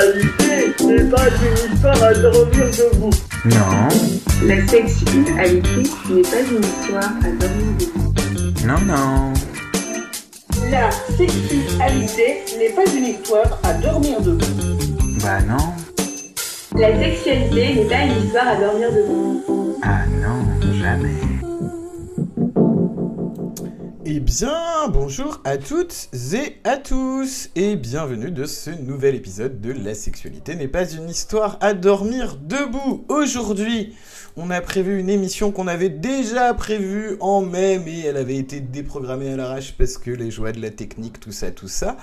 sexualité n'est pas une histoire à dormir debout. Non. La sexualité n'est pas une histoire à dormir debout. Non, non. La sexualité n'est pas une histoire à dormir debout. Bah non. La sexualité n'est pas une histoire à dormir debout. Ah non, jamais. Eh bien, bonjour à toutes et à tous, et bienvenue de ce nouvel épisode de La sexualité n'est pas une histoire à dormir debout. Aujourd'hui, on a prévu une émission qu'on avait déjà prévue en mai, mais elle avait été déprogrammée à l'arrache parce que les joies de la technique, tout ça, tout ça.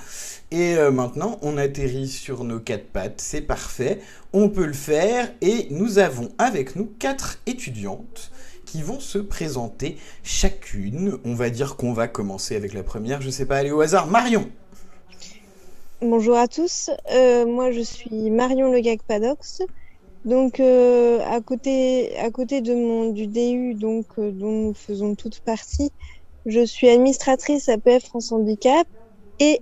Et euh, maintenant, on atterrit sur nos quatre pattes, c'est parfait, on peut le faire, et nous avons avec nous quatre étudiantes qui vont se présenter chacune. On va dire qu'on va commencer avec la première, je sais pas, aller au hasard. Marion Bonjour à tous, euh, moi je suis Marion Le Gag Padox. Donc euh, à côté à côté de mon du DU donc euh, dont nous faisons toute partie, je suis administratrice APF France Handicap et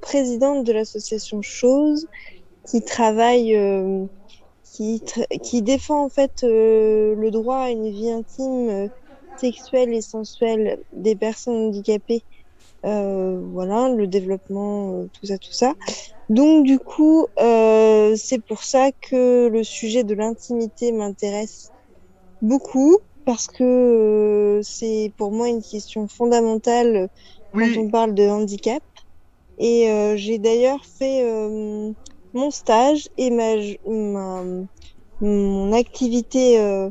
présidente de l'association Chose qui travaille qui, qui défend en fait euh, le droit à une vie intime, euh, sexuelle et sensuelle des personnes handicapées. Euh, voilà, le développement, tout ça, tout ça. Donc du coup, c'est pour ça que le sujet de l'intimité m'intéresse beaucoup parce que c'est pour moi une question fondamentale Oui. quand on parle de handicap. Et euh, j'ai d'ailleurs fait euh, mon stage et ma, ma mon activité euh,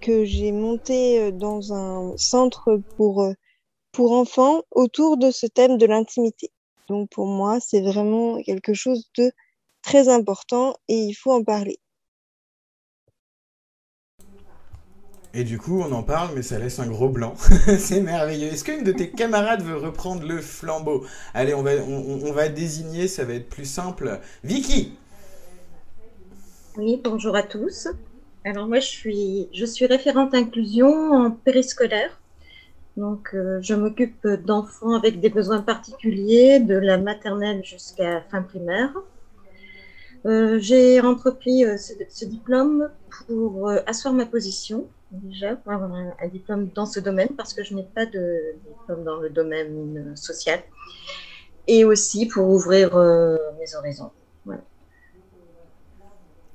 que j'ai montée euh, dans un centre pour euh, pour enfants autour de ce thème de l'intimité. Donc pour moi, c'est vraiment quelque chose de très important et il faut en parler. Et du coup, on en parle, mais ça laisse un gros blanc. c'est merveilleux. Est-ce qu'une de tes camarades veut reprendre le flambeau? Allez, on va, on, va désigner, ça va être plus simple. Vicky Oui, bonjour à tous. Alors moi, je suis, je suis référente inclusion en périscolaire. Donc, euh, je m'occupe d'enfants avec des besoins particuliers, de la maternelle jusqu'à fin primaire. Euh, J'ai entrepris euh, ce, diplôme pour asseoir ma position, déjà, pour avoir un, un diplôme dans ce domaine, parce que je n'ai pas de diplôme dans le domaine social. Et aussi pour ouvrir euh, mes horizons.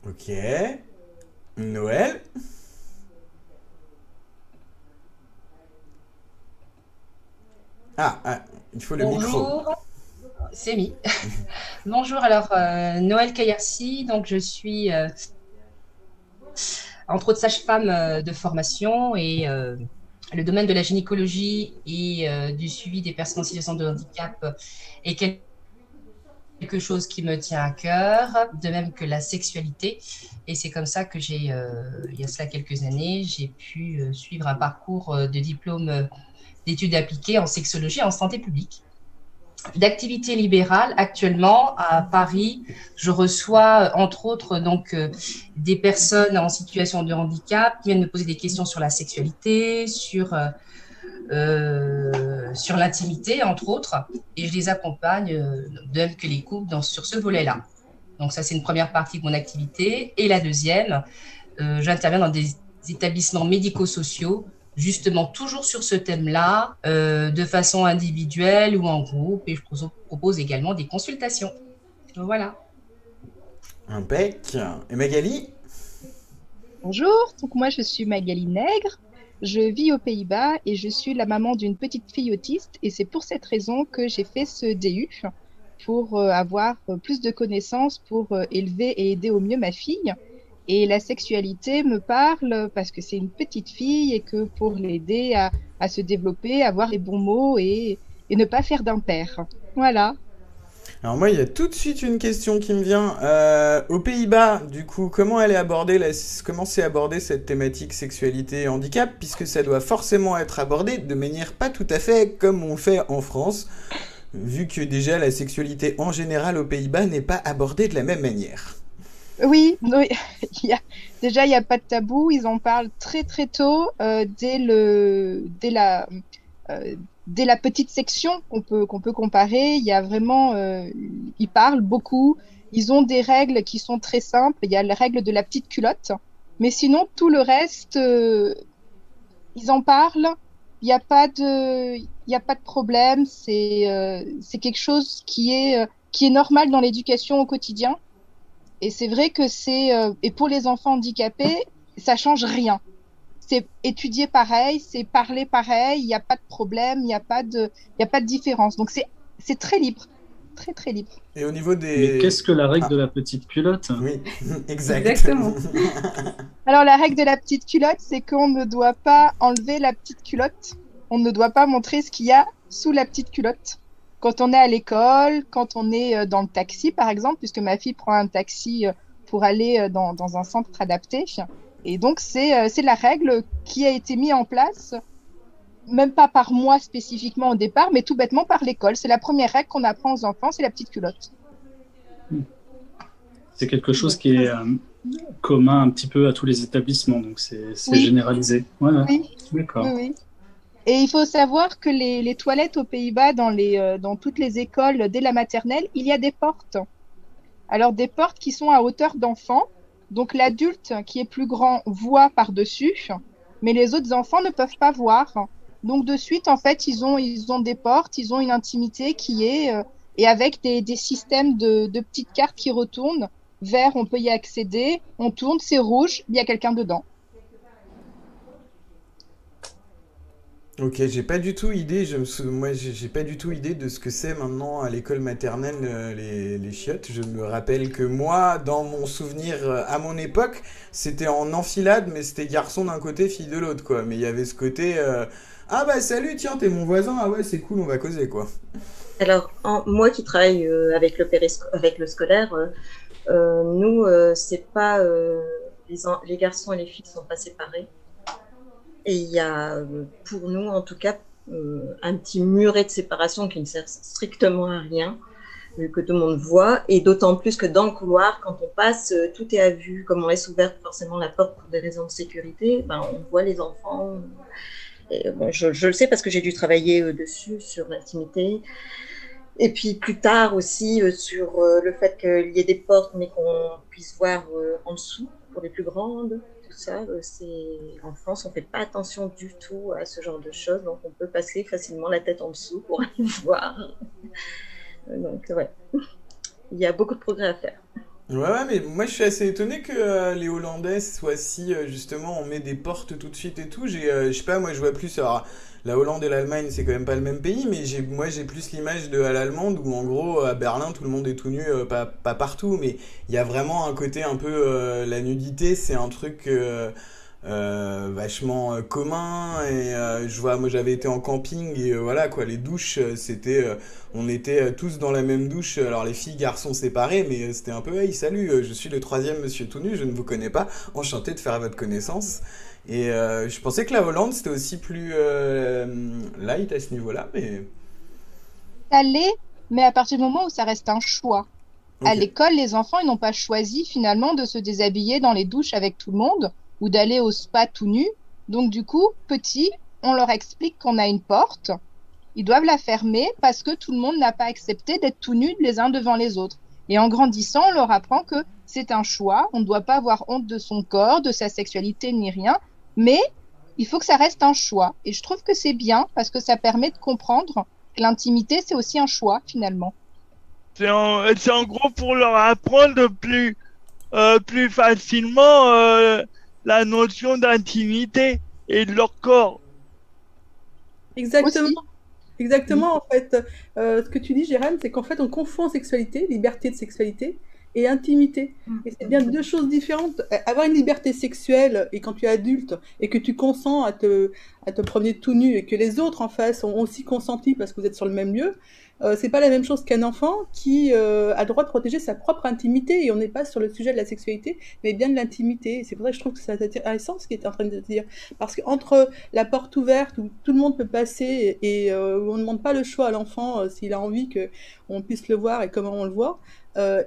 Ok. Noël? Ah, ah, il faut le micro. Bonjour, c'est mis. Bonjour, alors euh, Noël Kayersi, donc je suis euh, entre autres sage-femme euh, de formation et euh, le domaine de la gynécologie et euh, du suivi des personnes en situation de handicap est quel- quelque chose qui me tient à cœur, de même que la sexualité. Et c'est comme ça que j'ai, il y a cela quelques années, j'ai pu suivre un parcours de diplôme d'études appliquées en sexologie et en santé publique d'activité libérale actuellement à Paris. Je reçois euh, entre autres donc euh, des personnes en situation de handicap qui viennent me poser des questions sur la sexualité, sur euh, sur l'intimité entre autres, et je les accompagne de même que les couples dans, sur ce volet-là. Donc ça c'est une première partie de mon activité et la deuxième, j'interviens dans des établissements médico-sociaux justement toujours sur ce thème-là, euh, de façon individuelle ou en groupe, et je pro- propose également des consultations. Voilà. Impec. Et Magali? Bonjour, donc moi je suis Magali Nègre, je vis aux Pays-Bas et je suis la maman d'une petite fille autiste et c'est pour cette raison que j'ai fait ce DU pour euh, avoir euh, plus de connaissances pour élever et aider au mieux ma fille. Et la sexualité me parle parce que c'est une petite fille et que pour l'aider à, se développer, avoir les bons mots et, ne pas faire d'impair. Voilà. Alors moi, il y a tout de suite une question qui me vient. Euh, aux Pays-Bas, du coup, comment elle est abordée, la- comment c'est abordé cette thématique sexualité et handicap, puisque ça doit forcément être abordé de manière pas tout à fait comme on fait en France, vu que déjà la sexualité en général aux Pays-Bas n'est pas abordée de la même manière. Oui, oui. Il y a, déjà, il n'y a pas de tabou. Ils en parlent très très tôt, euh, dès, le, dès, la, euh, dès la petite section qu'on peut, qu'on peut comparer. Il y a vraiment, euh, ils parlent beaucoup Ils ont des règles qui sont très simples. Il y a la règle de la petite culotte. Mais sinon, tout le reste, euh, ils en parlent. Il n'y a pas de, il a pas de problème. C'est, euh, c'est quelque chose qui est, euh, qui est normal dans l'éducation au quotidien. Et c'est vrai que c'est, euh, et pour les enfants handicapés, ça change rien. C'est étudier pareil, c'est parler pareil. Il n'y a pas de problème, il n'y a pas de, il y a pas de différence. Donc c'est, c'est très libre, très très libre. Et au niveau des. Mais qu'est-ce que la règle Ah. de la petite culotte? Oui, exact. Exactement. Alors la règle de la petite culotte, c'est qu'on ne doit pas enlever la petite culotte. On ne doit pas montrer ce qu'il y a sous la petite culotte. Quand on est à l'école, quand on est euh, dans le taxi, par exemple, puisque ma fille prend un taxi euh, pour aller euh, dans, dans un centre adapté. Et donc c'est la règle qui a été mise en place, même pas par moi spécifiquement au départ, mais tout bêtement par l'école. C'est la première règle qu'on apprend aux enfants, c'est la petite culotte. C'est quelque chose qui est euh, commun un petit peu à tous les établissements, donc c'est Oui. généralisé. Oui. D'accord. Oui, oui. Et il faut savoir que les, les toilettes aux Pays-Bas, dans, les, euh, dans toutes les écoles, dès la maternelle, il y a des portes. Alors des portes qui sont à hauteur d'enfant. Donc l'adulte qui est plus grand voit par-dessus, mais les autres enfants ne peuvent pas voir. Donc de suite, en fait, ils ont, ils ont des portes, ils ont une intimité qui est... euh, et avec des, des systèmes de, de petites cartes qui retournent. Vert, on peut y accéder. On tourne, c'est rouge, il y a quelqu'un dedans. Ok, j'ai pas du tout idée, moi j'ai pas du tout idée de ce que c'est maintenant à l'école maternelle euh, les, chiottes. Je me rappelle que moi, dans mon souvenir euh, à mon époque, c'était en enfilade, mais c'était garçon d'un côté, fille de l'autre, quoi. Mais il y avait ce côté euh, Ah bah salut, tiens, t'es mon voisin, ah ouais, c'est cool, on va causer, quoi. Alors, moi qui travaille avec, le périsco- le scolaire, nous, c'est pas les, les garçons et les filles sont pas séparés. Et il y a, euh, pour nous en tout cas, euh, un petit muret de séparation qui ne sert strictement à rien, que tout le monde voit. Et d'autant plus que dans le couloir, quand on passe, euh, tout est à vue. Comme on laisse ouverte forcément la porte pour des raisons de sécurité, ben, on voit les enfants. Je, le sais parce que j'ai dû travailler dessus, sur l'intimité. Et puis plus tard aussi sur le fait qu'il y ait des portes mais qu'on puisse voir en dessous pour les plus grandes. Tout ça, euh, en France, on fait pas attention du tout à ce genre de choses, donc on peut passer facilement la tête en dessous pour aller voir. Euh, Donc ouais, il y a beaucoup de progrès à faire. Ouais, mais moi je suis assez étonné que euh, les Hollandais soient si justement on met des portes tout de suite et tout. J'ai, euh, sais pas, moi je vois plus. Alors, la Hollande et l'Allemagne c'est quand même pas le même pays, mais j'ai, moi j'ai plus l'image de à l'allemande où en gros à Berlin tout le monde est tout nu, euh, pas, pas partout, mais il y a vraiment un côté un peu euh, la nudité, c'est un truc. euh, euh, vachement commun et je vois moi j'avais été en camping et voilà quoi les douches c'était on était tous dans la même douche alors les filles garçons séparés mais c'était un peu hey salut je suis le troisième monsieur tout nu je ne vous connais pas enchanté de faire votre connaissance et euh, je pensais que la Hollande c'était aussi plus euh, light à ce niveau là mais Ça l'est, mais à partir du moment où ça reste un choix. À l'école, les enfants, ils n'ont pas choisi finalement de se déshabiller dans les douches avec tout le monde ou d'aller au spa tout nu. Donc du coup, petit, on leur explique qu'on a une porte. Ils doivent la fermer parce que tout le monde n'a pas accepté d'être tout nus les uns devant les autres. Et en grandissant, on leur apprend que c'est un choix. On ne doit pas avoir honte de son corps, de sa sexualité ni rien. Mais il faut que ça reste un choix. Et je trouve que c'est bien parce que ça permet de comprendre que l'intimité, c'est aussi un choix finalement. C'est en, c'est en gros pour leur apprendre plus, euh, plus facilement euh, la notion d'intimité et de leur corps. Exactement. Exactement, en fait. Euh, ce que tu dis, Jérôme, c'est qu'en fait, on confond sexualité, liberté de sexualité, et intimité. Et c'est bien deux choses différentes. Avoir une liberté sexuelle, et quand tu es adulte, et que tu consens à te, à te promener tout nu, et que les autres en face ont aussi consenti parce que vous êtes sur le même lieu, euh, c'est pas la même chose qu'un enfant qui euh, a droit de protéger sa propre intimité, et on n'est pas sur le sujet de la sexualité, mais bien de l'intimité. C'est pour ça que je trouve que c'est intéressant ce qu'il est en train de dire. Parce qu'entre la porte ouverte où tout le monde peut passer et euh, où on ne demande pas le choix à l'enfant euh, s'il a envie que on puisse le voir et comment on le voit,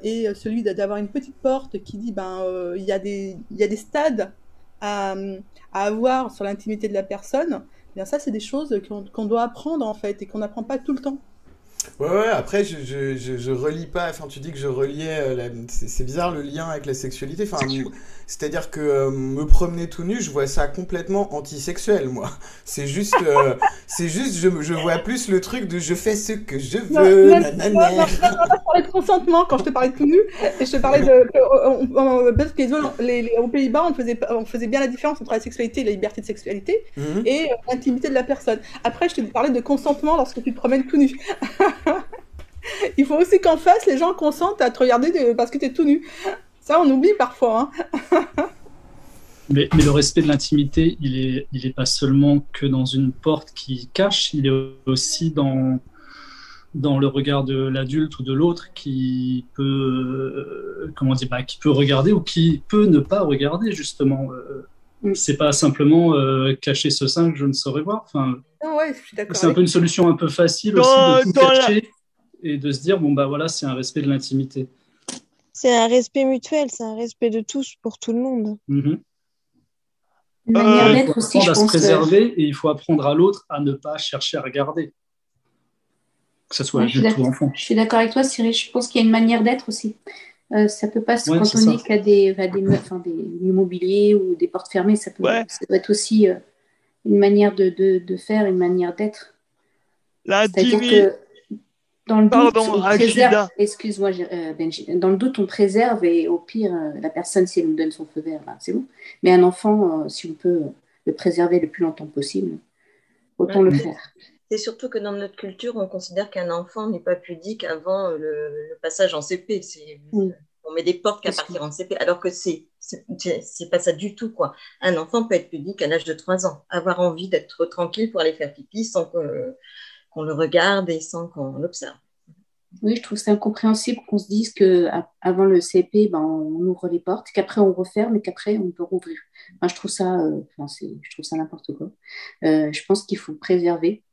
et celui d'a- d'avoir une petite porte qui dit ben il y il y a des stades à, à avoir sur l'intimité de la personne, eh bien ça c'est des choses qu'on qu'on doit apprendre en fait et qu'on n'apprend pas tout le temps. Ouais, ouais, après, je, je, je, je relie pas. Enfin, tu dis que je reliais. euh, la- C'est c'est bizarre le lien avec la sexualité. Enfin, c'est-à-dire que euh, me promener tout nu, je vois ça complètement antisexuel, moi. C'est juste. euh, c'est juste, je, je vois plus le truc de je fais ce que je veux. non, nanana. non, non, non, je parlais de consentement quand je te parlais de tout nu, et je te parlais de. que, on- on- parce que les, les- aux Pays-Bas, on faisait, on faisait bien la différence entre la sexualité et la liberté de sexualité Mhm. et euh, l'intimité de la personne. Après, je te parlais de consentement lorsque tu te promènes tout nu. Il faut aussi qu'en face, les gens consentent à te regarder de- parce que tu es tout nu. Ça, on oublie parfois. hein. Mais, mais le respect de l'intimité, il est, il est pas seulement que dans une porte qui cache, il est aussi dans, dans le regard de l'adulte ou de l'autre qui peut, euh, comment dire, bah, qui peut regarder ou qui peut ne pas regarder, justement. Euh, C'est pas simplement euh, cacher ce sein que je ne saurais voir. Enfin, Ah ouais, c'est un peu une solution un peu facile Dans- aussi de tout la- cacher et de se dire, bon, bah voilà, c'est un respect de l'intimité. C'est un respect mutuel, c'est un respect de tous pour tout le monde. Mhm. Une Euh, manière Il d'être faut aussi, apprendre je à se pense. préserver et il faut apprendre à l'autre à ne pas chercher à regarder. Que ce soit Ouais, adulte ou enfant. Je suis d'accord avec toi, Cyril. Je pense qu'il y a une manière d'être aussi. Euh, ça peut pas se Ouais, cantonner qu'à des, à des, enfin, des immobiliers ou des portes fermées. Ça peut, Ouais. ça doit être aussi euh, une manière de, de, de faire, une manière d'être. C'est-à-dire L'intimité. Dans le doute, Pardon, on préserve. Excuse-moi, euh, Benji. Dans le doute, on préserve et au pire, euh, la personne, si elle nous donne son feu vert, ben, c'est bon. Mais un enfant, euh, si on peut le préserver le plus longtemps possible, autant le faire. C'est surtout que dans notre culture, on considère qu'un enfant n'est pas pudique avant le, le passage en CP. Oui. On met des portes qu'à partir en CP, alors que c'est c'est c'est pas ça du tout. quoi. Un enfant peut être pudique à l'âge de 3 ans, avoir envie d'être tranquille pour aller faire pipi sans que- qu'on le regarde et sans qu'on l'observe. Oui, je trouve ça incompréhensible qu'on se dise que avant le CP, ben, on ouvre les portes, qu'après on referme et qu'après on peut rouvrir. Enfin, je trouve ça, euh, enfin, c'est- je trouve ça n'importe quoi. Euh, je pense qu'il faut préserver.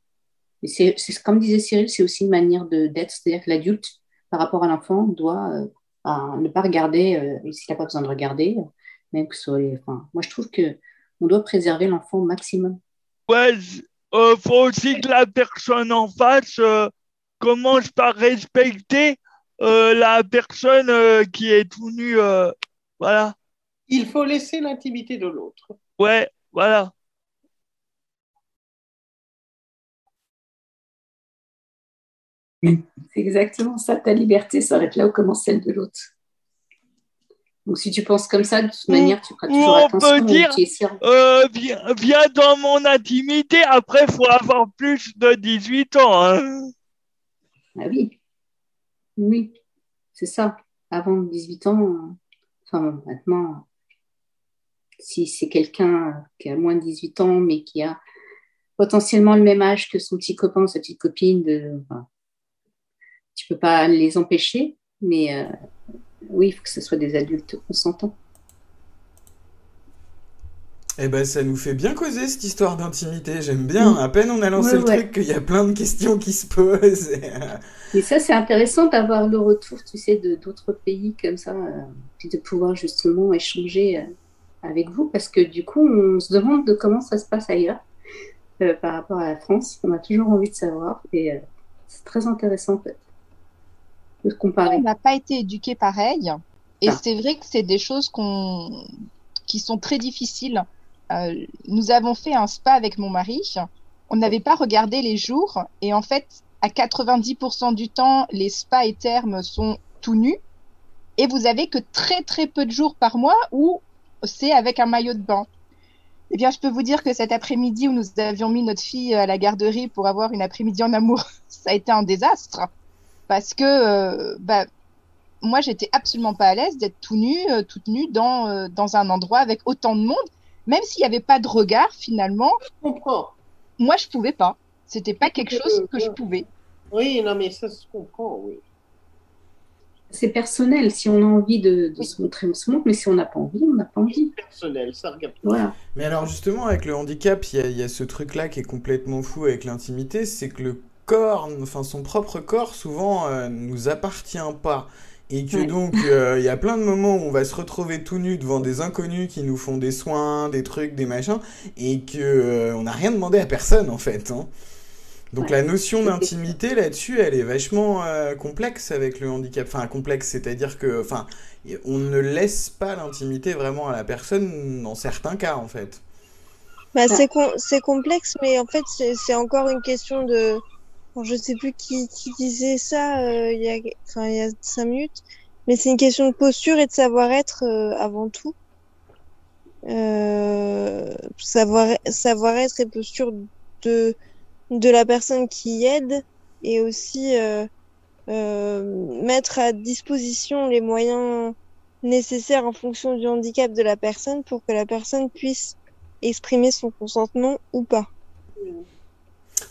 Et c'est, c'est comme disait Cyril, c'est aussi une manière de d'être, c'est-à-dire que l'adulte, par rapport à l'enfant, doit euh, ben, ne pas regarder euh, s'il n'a pas besoin de regarder, même que ce soit, les- enfin, moi je trouve que on doit préserver l'enfant au maximum. Ouais, euh, faut aussi que la personne en face euh, commence par respecter euh, la personne euh, qui est tout nue. euh, voilà. Il faut laisser l'intimité de l'autre. Ouais, voilà. C'est exactement ça, ta liberté s'arrête là où commence celle de l'autre. Donc si tu penses comme ça, de toute manière, tu feras Ou toujours on attention peut au dire, euh, viens, viens dans mon intimité, après, faut avoir plus de 18 ans. hein. Ah oui, oui, c'est ça. Avant 18 ans, enfin maintenant, si c'est quelqu'un qui a moins de 18 ans, mais qui a potentiellement le même âge que son petit copain ou sa petite copine, de, enfin, tu peux pas les empêcher, mais euh, oui, il faut que ce soit des adultes consentants. Eh ben, ça nous fait bien causer cette histoire d'intimité. J'aime bien. À peine on a lancé Ouais, le ouais. truc qu'il y a plein de questions qui se posent. Et, ça, c'est intéressant d'avoir le retour, tu sais, de d'autres pays comme ça, euh, puis de pouvoir justement échanger euh, avec vous, parce que du coup, on se demande de comment ça se passe ailleurs euh, par rapport à la France. On a toujours envie de savoir, et euh, c'est très intéressant en fait, de comparer. On n'a pas été éduqués pareil. Et Ah. c'est vrai que c'est des choses qu'on... qui sont très difficiles. Euh, nous avons fait un spa avec mon mari. On n'avait pas regardé les jours. Et en fait, à 90% du temps, les spas et thermes sont tout nus. Et vous avez que très très peu de jours par mois où c'est avec un maillot de bain. Eh bien, je peux vous dire que cet après-midi où nous avions mis notre fille à la garderie pour avoir une après-midi en amour, ça a été un désastre. Parce que, euh, bah, moi, j'étais absolument pas à l'aise d'être tout nu, euh, toute nue dans, euh, dans un endroit avec autant de monde, même s'il n'y avait pas de regard finalement. Je comprends. Moi, je pouvais pas. C'était pas quelque chose que je pouvais. Oui, non, mais ça se comprend, oui. C'est personnel. Si on a envie de, de se montrer, on se montre, mais si on n'a pas envie, on n'a pas envie. Personnel, ça regarde. Voilà. Mais alors justement, avec le handicap, il y a, il y a ce truc-là qui est complètement fou avec l'intimité, c'est que le corps, enfin son propre corps, souvent euh, nous appartient pas. Et que Ouais. donc, euh, il y a plein de moments où on va se retrouver tout nu devant des inconnus qui nous font des soins, des trucs, des machins, et que euh, on n'a rien demandé à personne en fait. hein. Donc Ouais, la notion d'intimité là-dessus, elle est vachement euh, complexe avec le handicap. Enfin, complexe, c'est-à-dire que, enfin, on ne laisse pas l'intimité vraiment à la personne dans certains cas, en fait. Bah, c'est com- c'est complexe, mais en fait, c'est encore une question de. Je sais plus qui, disait ça euh, il y a, cinq minutes, mais c'est une question de posture et de savoir-être euh, avant tout. Euh, savoir, savoir-être et posture de, de la personne qui aide et aussi mettre à disposition les moyens nécessaires en fonction du handicap de la personne pour que la personne puisse exprimer son consentement ou pas.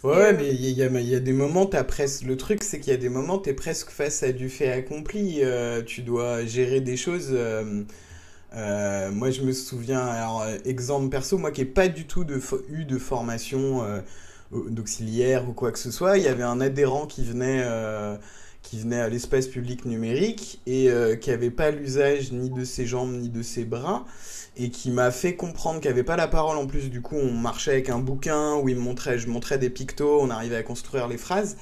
Ouais, mais il y a, il y a des moments, t'as presque. Le truc, c'est qu'il y a des moments, t'es presque face à du fait accompli. euh, tu dois gérer des choses. euh, euh, moi, je me souviens, alors, euh, exemple perso, moi qui n'ai pas du tout eu de formation d'auxiliaire ou quoi que ce soit, il y avait un adhérent qui venait, qui venait à l'espace public numérique et euh, qui n'avait pas l'usage ni de ses jambes ni de ses bras et qui m'a fait comprendre qu'il avait pas la parole. En plus du coup on marchait avec un bouquin où il me montrait je montrais des pictos on arrivait à construire les phrases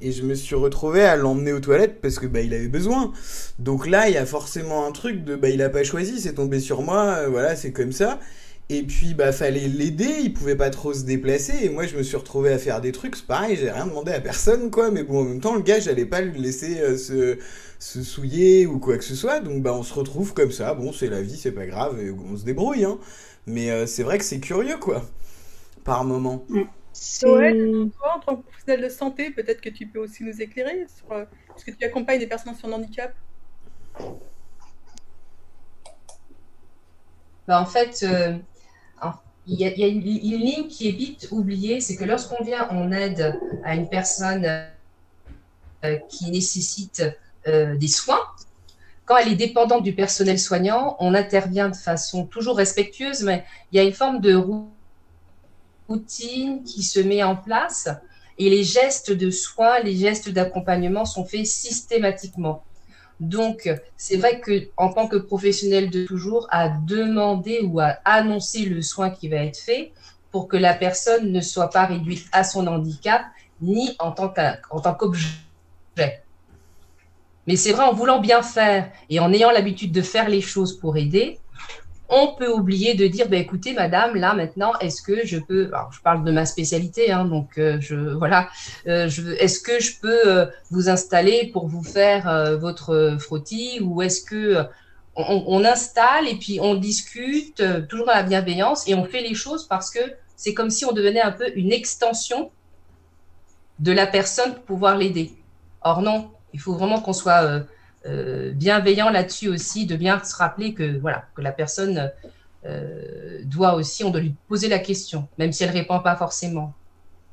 et je me suis retrouvé à l'emmener aux toilettes parce que bah il avait besoin. Donc là il y a forcément un truc de bah il a pas choisi c'est tombé sur moi euh, voilà c'est comme ça et puis bah fallait l'aider il pouvait pas trop se déplacer et moi je me suis retrouvé à faire des trucs c'est pareil j'ai rien demandé à personne quoi mais bon en même temps le gars j'allais pas lui laisser euh, se se souiller ou quoi que ce soit. Donc bah on se retrouve comme ça. Bon, c'est la vie, c'est pas grave, et on se débrouille. Hein. Mais euh, c'est vrai que c'est curieux, quoi. Par moment. Joël, toi, en tant que professionnel de santé, peut-être que tu peux aussi nous éclairer sur euh, parce que tu accompagnes des personnes de handicap. Bah, en fait, euh, il y a, une, ligne qui est vite oubliée, c'est que lorsqu'on vient en aide à une personne euh, qui nécessite euh, des soins, quand elle est dépendante du personnel soignant, on intervient de façon toujours respectueuse, mais il y a une forme de rou- routine qui se met en place et les gestes de soins, les gestes d'accompagnement sont faits systématiquement. Donc, c'est vrai que en tant que professionnel de toujours, à demander ou à annoncer le soin qui va être fait pour que la personne ne soit pas réduite à son handicap ni en tant qu'objet. Mais c'est vrai, en voulant bien faire et en ayant l'habitude de faire les choses pour aider, on peut oublier de dire, bah, écoutez, madame, là maintenant, est-ce que je peux, alors je parle de ma spécialité, hein, donc euh, je, voilà, euh, est-ce que je peux euh, vous installer pour vous faire votre frottis ou est-ce que on, on installe et puis on discute toujours dans la bienveillance et on fait les choses parce que c'est comme si on devenait un peu une extension de la personne pour pouvoir l'aider. Or non, il faut vraiment qu'on soit euh, bienveillant là-dessus aussi, de bien se rappeler que voilà que la personne euh, doit aussi, on doit lui poser la question, même si elle répond pas forcément.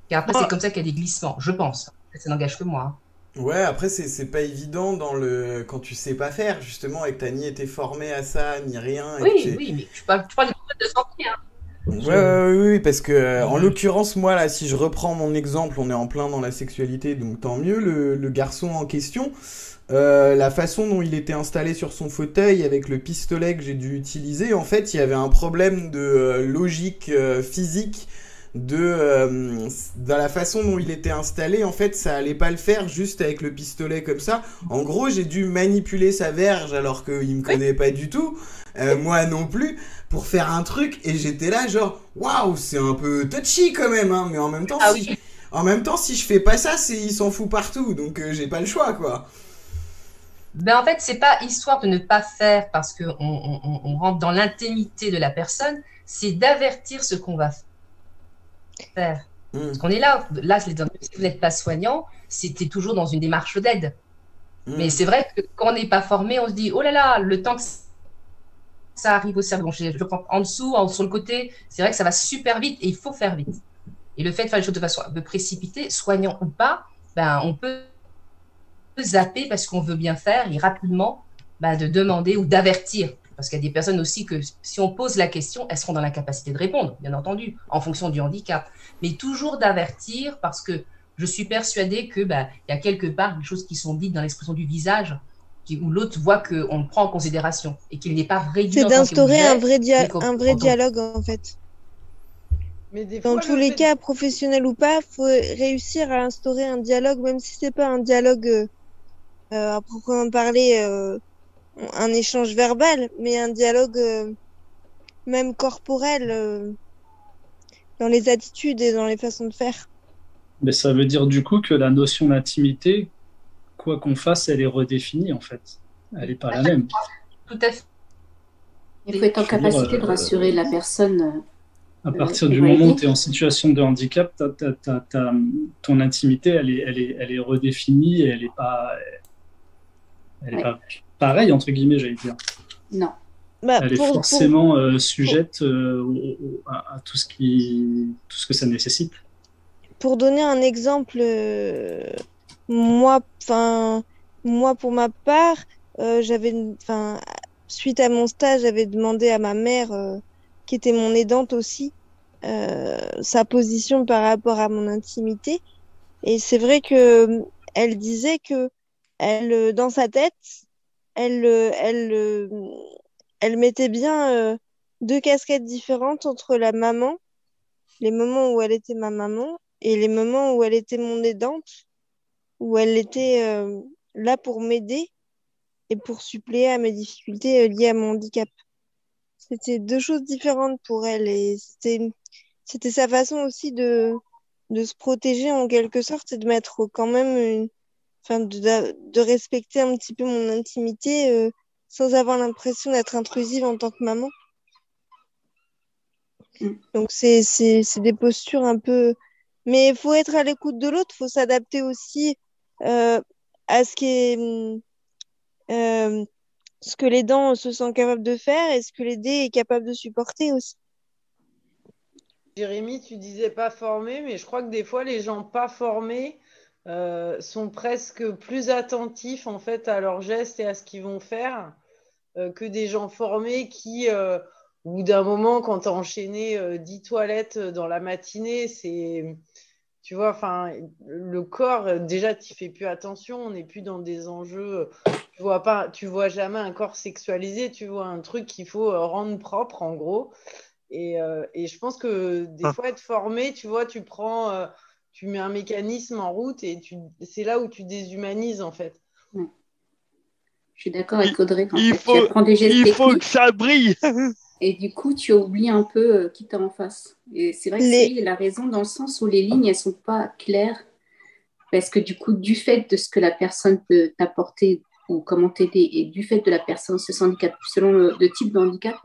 Car après, c'est comme ça qu'il y a des glissements, je pense. Ça n'engage que moi. hein. Ouais, après, c'est c'est pas évident dans le... quand tu sais pas faire, justement, et que t'as ni été formé à ça, ni rien. et Oui, tu- oui, mais je parle, je parle de santé. Hein. Ouais, ouais, ouais, oui, parce que euh, en l'occurrence, moi là, si je reprends mon exemple, on est en plein dans la sexualité, donc tant mieux. Le, le garçon en question, euh, la façon dont il était installé sur son fauteuil avec le pistolet que j'ai dû utiliser, en fait, il y avait un problème de euh, logique euh, physique. De dans la façon dont il était installé, en fait, ça allait pas le faire juste avec le pistolet comme ça. En gros, j'ai dû manipuler sa verge alors qu'il me connaît pas du tout, moi non plus, pour faire un truc. Et j'étais là, genre, waouh, c'est un peu touchy quand même, hein. Mais en même temps, Ah si, oui. en même temps, si je fais pas ça, c'est il s'en fout partout, donc j'ai pas le choix, quoi. Ben, en fait, c'est pas histoire de ne pas faire parce qu'on on, on- on rentre dans l'intimité de la personne, c'est d'avertir ce qu'on va faire. Parce qu'on est là, là, je dit, si vous n'êtes pas soignant, c'était toujours dans une démarche d'aide. Mais c'est vrai que quand on n'est pas formé, on se dit, oh là là, le temps que ça arrive au cerveau, je, je prends en dessous, en, sur le côté, c'est vrai que ça va super vite et il faut faire vite. Et le fait de faire les choses de façon un peu précipitée, soignant ou pas, ben, on peut zapper parce qu'on veut bien faire et rapidement ben, de demander ou d'avertir. Parce qu'il y a des personnes aussi que si on pose la question, elles seront dans la capacité de répondre, bien entendu, en fonction du handicap. Mais toujours d'avertir parce que je suis persuadée que ben, il y a quelque part des choses qui sont dites dans l'expression du visage qui- où l'autre voit qu'on le prend en considération et qu'il n'est pas réduit C'est d'instaurer un vrai, dia- un vrai dialogue en fait. Mais des Dans fois, tous le les fait- cas, professionnel ou pas, faut réussir à instaurer un dialogue, même si c'est pas un dialogue euh, à proprement parler, euh, un échange verbal, mais un dialogue euh, même corporel euh, dans les attitudes et dans les façons de faire. Mais ça veut dire du coup que la notion d'intimité, quoi qu'on fasse, elle est redéfinie en fait. Elle n'est pas la même. Tout à fait. Il faut être en dire, capacité de euh, rassurer la personne. euh, À partir euh, du moment où tu es en situation de handicap, t'as- t'as- t'as- t'as- ton intimité, elle est, elle est, elle est redéfinie et elle n'est pas, elle est Ouais. pas pareille, entre guillemets, j'allais dire. Non. Bah, elle est pour- forcément euh, sujette euh, au- au- à, à tout, ce qui, tout ce que ça nécessite. Pour donner un exemple, euh, moi, enfin, moi pour ma part, euh, j'avais, enfin, suite à mon stage, j'avais demandé à ma mère, euh, qui était mon aidante aussi, euh, sa position par rapport à mon intimité. Et c'est vrai que elle disait que elle, euh, dans sa tête, elle, euh, elle, euh, elle mettait bien deux casquettes différentes entre la maman, les moments où elle était ma maman, et les moments où elle était mon aidante, où elle était euh, là pour m'aider et pour suppléer à mes difficultés liées à mon handicap. C'était deux choses différentes pour elle et c'était c'était sa façon aussi de de se protéger en quelque sorte et de mettre quand même une de, respecter un petit peu mon intimité euh, sans avoir l'impression d'être intrusive en tant que maman. Donc c'est des postures un peu mais il faut être à l'écoute de l'autre, faut s'adapter aussi euh, à ce qui est hum, euh, ce que les dents se sentent capables de faire et ce que les dés est capable de supporter aussi. Jérémy, tu disais pas formé, mais je crois que des fois, les gens pas formés euh, sont presque plus attentifs en fait à leurs gestes et à ce qu'ils vont faire euh, que des gens formés qui, euh, au bout d'un moment, quand tu as enchaîné euh, 10 toilettes dans la matinée, c'est. Tu vois, enfin, le corps, déjà, tu fais plus attention, on n'est plus dans des enjeux. Tu vois pas, tu vois jamais un corps sexualisé, tu vois un truc qu'il faut rendre propre, en gros. Et, et je pense que des Ah. fois, être formé, tu vois, tu prends, tu mets un mécanisme en route et tu, c'est là où tu déshumanises, en fait. Je suis d'accord avec Audrey. En il fait, faut- tu apprends des gestes il faut que ça brille. et du coup, tu oublies un peu euh, qui t'as en face. Et c'est vrai que Les- Cyril a raison dans le sens où les lignes, elles sont pas claires. Parce que du coup, du fait de ce que la personne peut t'apporter ou comment t'aider, et du fait de la personne, ce handicap, selon le, le type de handicap,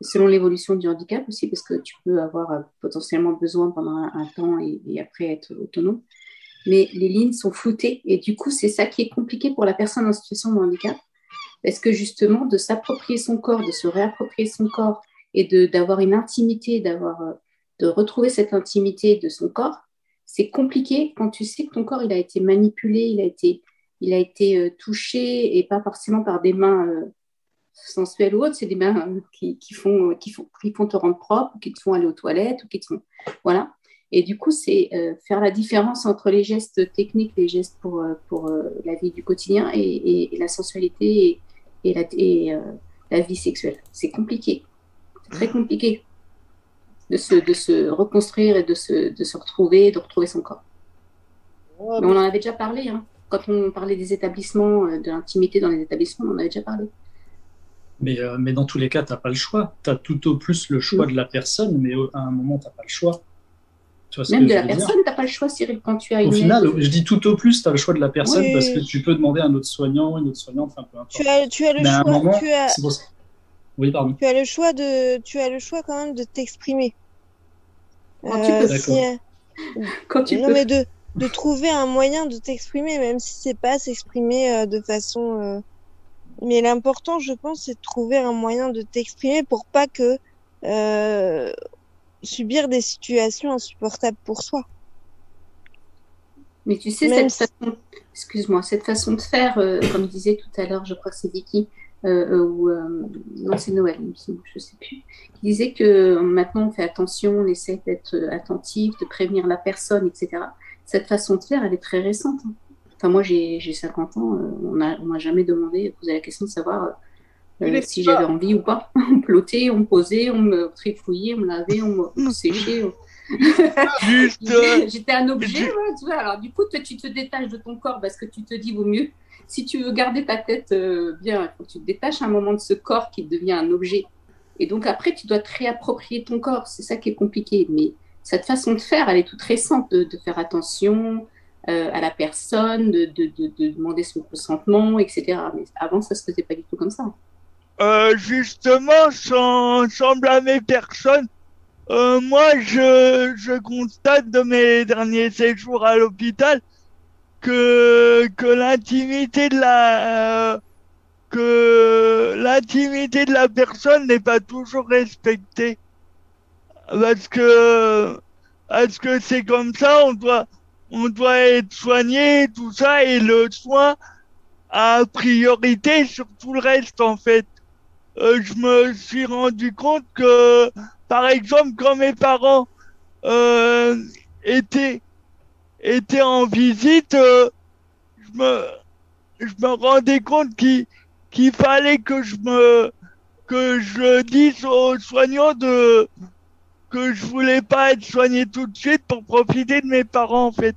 selon l'évolution du handicap aussi, parce que tu peux avoir euh, potentiellement besoin pendant un, temps et, après être autonome. Mais les lignes sont floutées et du coup, c'est ça qui est compliqué pour la personne en situation de handicap. Parce que justement, de s'approprier son corps, de se réapproprier son corps et d'avoir une intimité, d'avoir euh, de retrouver cette intimité de son corps, c'est compliqué quand tu sais que ton corps il a été manipulé, il a été il a été euh, touché et pas forcément par des mains sensuelles ou autres, c'est des mains qui, qui font qui font qui font te rendre propre, ou qui te font aller aux toilettes ou qui te font voilà. Et du coup, c'est euh, faire la différence entre les gestes techniques, les gestes pour, euh, pour euh, la vie du quotidien et, et- et la sensualité et, et la, euh, vie sexuelle. C'est compliqué. C'est très compliqué de se, de se reconstruire et de se, de se retrouver, de retrouver son corps. Mais on en avait déjà parlé. Hein. Quand on parlait des établissements, de l'intimité dans les établissements, on en avait déjà parlé. Mais, euh, mais dans tous les cas, tu n'as pas le choix. Tu as tout au plus le choix de la personne, mais au- à un moment, tu n'as pas le choix. Tu vois ce Même de la personne, tu n'as pas le choix, Cyril, quand tu as Au une final, aide. je dis tout au plus, tu as le choix de la personne Oui. parce que tu peux demander à un autre soignant, une autre soignante, enfin peu importe. Tu as, tu as le Mais choix, moment, tu as, c'est pour ça- Oui, pardon. tu as le choix de, tu as le choix quand même de t'exprimer. Quand tu peux. si, euh, Quand tu non, peux. mais de, de trouver un moyen de t'exprimer, même si c'est pas s'exprimer euh, de façon. Mais l'important, je pense, c'est de trouver un moyen de t'exprimer pour pas que euh, subir des situations insupportables pour soi. Mais tu sais, Même cette façon, excuse-moi, cette façon de faire, euh, comme disait tout à l'heure, je crois que c'est Vicky, euh, ou non, c'est Noël, je sais plus, qui disait que maintenant on fait attention, on essaie d'être attentif, de prévenir la personne, etc. Cette façon de faire, elle est très récente. hein. Enfin, moi, j'ai j'ai 50 ans, euh, on on m'a jamais demandé, posé la question de savoir euh, si j'avais envie ou pas. On me plottait, on me posait, on me trifouillait, on me lavait, on me séchait. on- Juste, J'étais un objet, ouais, tu vois. Alors, du coup, toi, tu te détaches de ton corps parce que tu te dis, vaut mieux. Si tu veux garder ta tête euh, bien, il faut que tu te détaches à un moment de ce corps qui devient un objet. Et donc, après, tu dois te réapproprier ton corps. C'est ça qui est compliqué. Mais cette façon de faire, elle est toute récente, de, de faire attention euh, à la personne, de, de, de, de demander son consentement, etc. Mais avant, ça se faisait pas du tout comme ça. Euh, justement, sans, sans blâmer personne, euh, moi, je, constate de mes derniers séjours à l'hôpital que, l'intimité de la, que l'intimité de la personne n'est pas toujours respectée. Parce que, parce que c'est comme ça, on doit, on doit être soigné, tout ça, et le soin a priorité sur tout le reste, en fait. Euh, je me suis rendu compte que, par exemple, quand mes parents euh, étaient étaient en visite, euh, je me je me rendais compte qu'il fallait que je me que je dise aux soignants de que je voulais pas être soigné tout de suite pour profiter de mes parents en fait.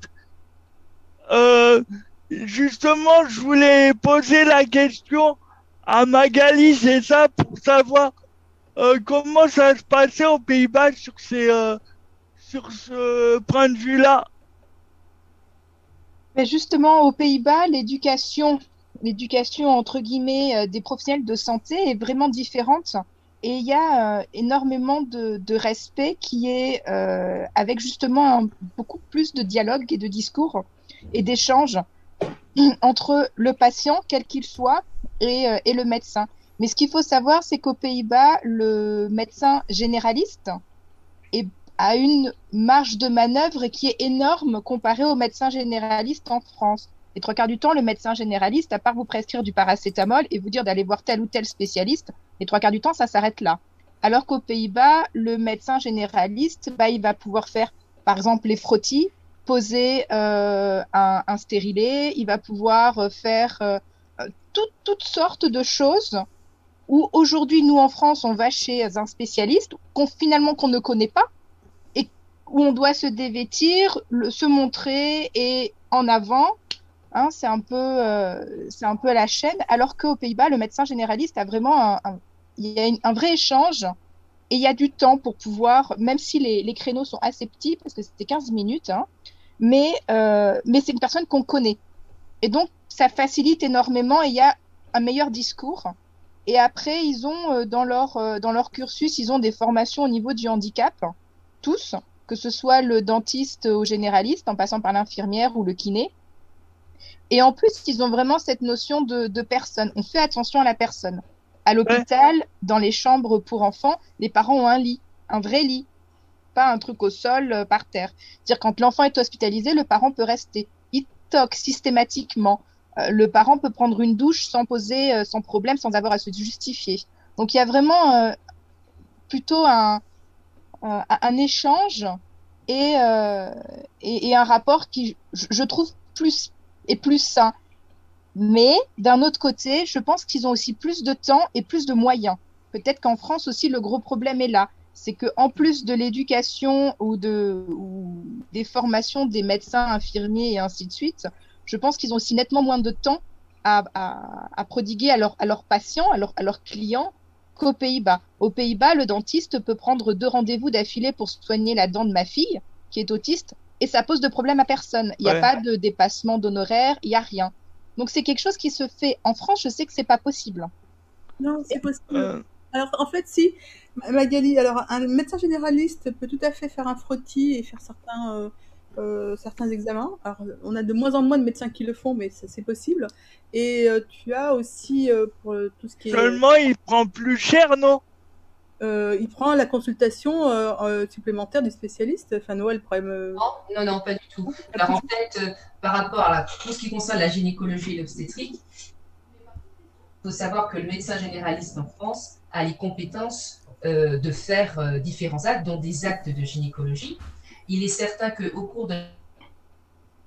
Euh, justement, je voulais poser la question à Magali, c'est ça, pour savoir euh, comment ça se passait aux Pays-Bas sur euh, sur ce point de vue-là. Mais justement, aux Pays-Bas, l'éducation, l'éducation entre guillemets des professionnels de santé est vraiment différente. Et il y a euh, énormément de, respect qui est euh, avec justement beaucoup plus de dialogue et de discours et d'échanges entre le patient, quel qu'il soit, et, euh, et le médecin. Mais ce qu'il faut savoir, c'est qu'aux Pays-Bas, le médecin généraliste a une marge de manœuvre qui est énorme comparée au médecin généraliste en France. Les trois quarts du temps, le médecin généraliste, à part vous prescrire du paracétamol et vous dire d'aller voir tel ou tel spécialiste, les trois quarts du temps, ça s'arrête là. Alors qu'aux Pays-Bas, le médecin généraliste, bah, il va pouvoir faire, par exemple, les frottis, poser euh, un, un stérilet, il va pouvoir euh, faire euh, tout- toutes sortes de choses où aujourd'hui, nous en France, on va chez un spécialiste qu'on finalement qu'on ne connaît pas et où on doit se dévêtir, se montrer et en avant. Hein, c'est un peu, euh, c'est un peu à la chaîne. Alors qu'aux Pays-Bas, le médecin généraliste a vraiment un- il y a un vrai échange et il y a du temps pour pouvoir, même si les, créneaux sont assez petits parce que c'était 15 minutes, hein, mais euh, mais c'est une personne qu'on connaît et donc ça facilite énormément et il y a un meilleur discours. Et après, ils ont euh, dans leur euh, dans leur cursus, ils ont des formations au niveau du handicap, tous, que ce soit le dentiste au généraliste, en passant par l'infirmière ou le kiné. Et en plus, ils ont vraiment cette notion de personne. On fait attention à la personne. À l'hôpital, dans les chambres pour enfants, les parents ont un lit, un vrai lit, pas un truc au sol euh, par terre. C'est-à-dire quand l'enfant est hospitalisé, le parent peut rester. Il toque systématiquement. Euh, le parent peut prendre une douche sans poser, euh, sans problème, sans avoir à se justifier. Donc il y a vraiment euh, plutôt un, un, un échange et, euh, et, et un rapport qui, je, je trouve, plus est plus sain. Mais d'un autre côté, je pense qu'ils ont aussi plus de temps et plus de moyens. Peut-être qu'en France aussi, le gros problème est là. C'est que en plus de l'éducation ou, de, ou des formations des médecins, infirmiers et ainsi de suite, je pense qu'ils ont aussi nettement moins de temps à, à, à prodiguer à, leur, à leurs patients, à, leur, à leurs clients qu'aux Pays-Bas. Aux Pays-Bas, le dentiste peut prendre deux rendez-vous d'affilée pour soigner la dent de ma fille, qui est autiste, et ça pose de problème à personne. Il n'y a Ouais. pas de dépassement d'honoraires, il n'y a rien. Donc c'est quelque chose qui se fait en France, je sais que c'est pas possible. Non, c'est possible. Euh, Alors, en fait, si, Magali, alors, un médecin généraliste peut tout à fait faire un frottis et faire certains, euh, euh, certains examens. Alors, on a de moins en moins de médecins qui le font, mais ça, c'est possible. Et euh, tu as aussi, euh, pour euh, tout ce qui est... Seulement, il prend plus cher, non? Euh, il prend la consultation euh, euh, supplémentaire du spécialiste. Enfin, Noël pourrait me... Non, non, pas du tout. Alors en fait, par rapport à tout ce qui concerne la gynécologie et l'obstétrique, il faut savoir que le médecin généraliste en France a les compétences de faire différents actes, dont des actes de gynécologie. Il est certain qu'au cours de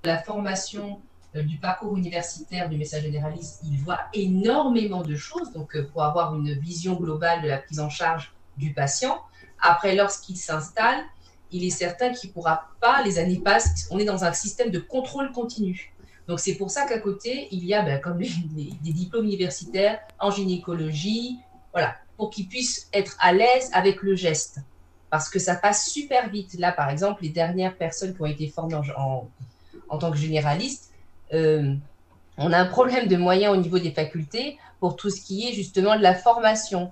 la formation du parcours universitaire du médecin généraliste, il voit énormément de choses, donc pour avoir une vision globale de la prise en charge du patient. Après, lorsqu'il s'installe, il est certain qu'il ne pourra pas, les années passent, on est dans un système de contrôle continu. Donc c'est pour ça qu'à côté, il y a ben, comme des diplômes universitaires en gynécologie, voilà, pour qu'ils puissent être à l'aise avec le geste. Parce que ça passe super vite. Là, par exemple, les dernières personnes qui ont été formées en, en, tant que généralistes, euh, on a un problème de moyens au niveau des facultés pour tout ce qui est justement de la formation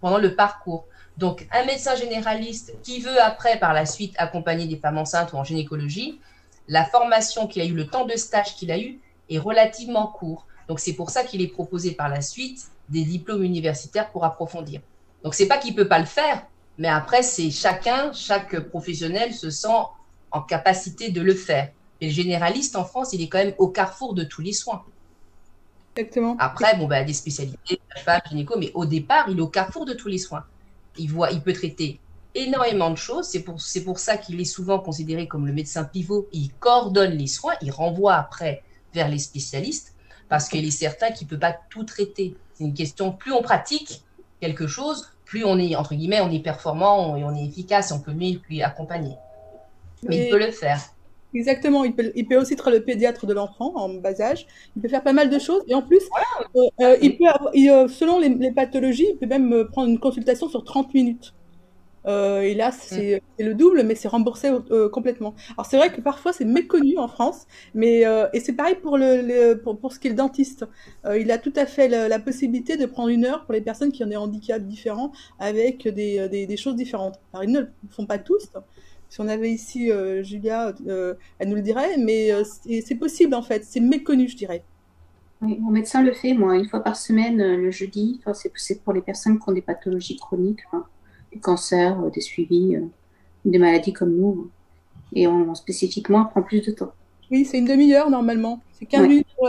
pendant le parcours. Donc, un médecin généraliste qui veut après, par la suite, accompagner des femmes enceintes ou en gynécologie, la formation qu'il a eu, le temps de stage qu'il a eu, est relativement court. Donc, c'est pour ça qu'il est proposé par la suite des diplômes universitaires pour approfondir. Donc, c'est pas qu'il peut pas le faire, mais après, c'est chacun, chaque professionnel se sent en capacité de le faire. Et le généraliste en France, il est quand même au carrefour de tous les soins. Exactement. Après, bon, bah, des spécialités, femme, gynéco, mais au départ, il est au carrefour de tous les soins il, voit, il peut traiter énormément de choses. C'est pour, c'est pour ça qu'il est souvent considéré comme le médecin pivot. Il coordonne les soins, il renvoie après vers les spécialistes parce qu'il est certain qu'il ne peut pas tout traiter. C'est une question, plus on pratique quelque chose, plus on est, entre guillemets, on est performant et on est efficace, on peut mieux lui accompagner. Mais, il peut le faire. Exactement, il peut, il peut aussi être le pédiatre de l'enfant en bas âge. Il peut faire pas mal de choses. Et en plus, euh, euh, il peut euh, selon les, les, pathologies, il peut même prendre une consultation sur 30 minutes. et là, c'est le double, mais c'est remboursé complètement. Alors c'est vrai que parfois c'est méconnu en France, mais et c'est pareil pour le, pour, pour, ce qui est le dentiste. il a tout à fait la, la, possibilité de prendre une heure pour les personnes qui ont des handicaps différents avec des, des, des choses différentes. Alors ils ne le font pas tous, si on avait ici euh, Julia, euh, elle nous le dirait, mais euh, c'est possible en fait, c'est méconnu, je dirais. Oui, mon médecin le fait, moi, une fois par semaine, le jeudi. C'est pour les personnes qui ont des pathologies chroniques, des cancers, des suivis, des maladies comme nous. Et on, spécifiquement, prend plus de temps. Oui, c'est une demi-heure normalement. C'est 15 minutes pour,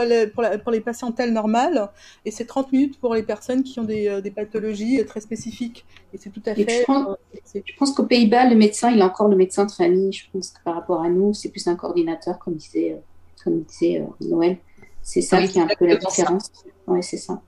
pour, les patientèles normales et c'est 30 minutes pour les personnes qui ont des, euh, des pathologies euh, très spécifiques. Et c'est tout à fait. Je pense, euh, pense qu'aux Pays-Bas, le médecin, il a encore le médecin de famille. Je pense que par rapport à nous, c'est plus un coordinateur, comme disait, comme disait Noël. C'est ça qui est un peu la différence. Oui, c'est ça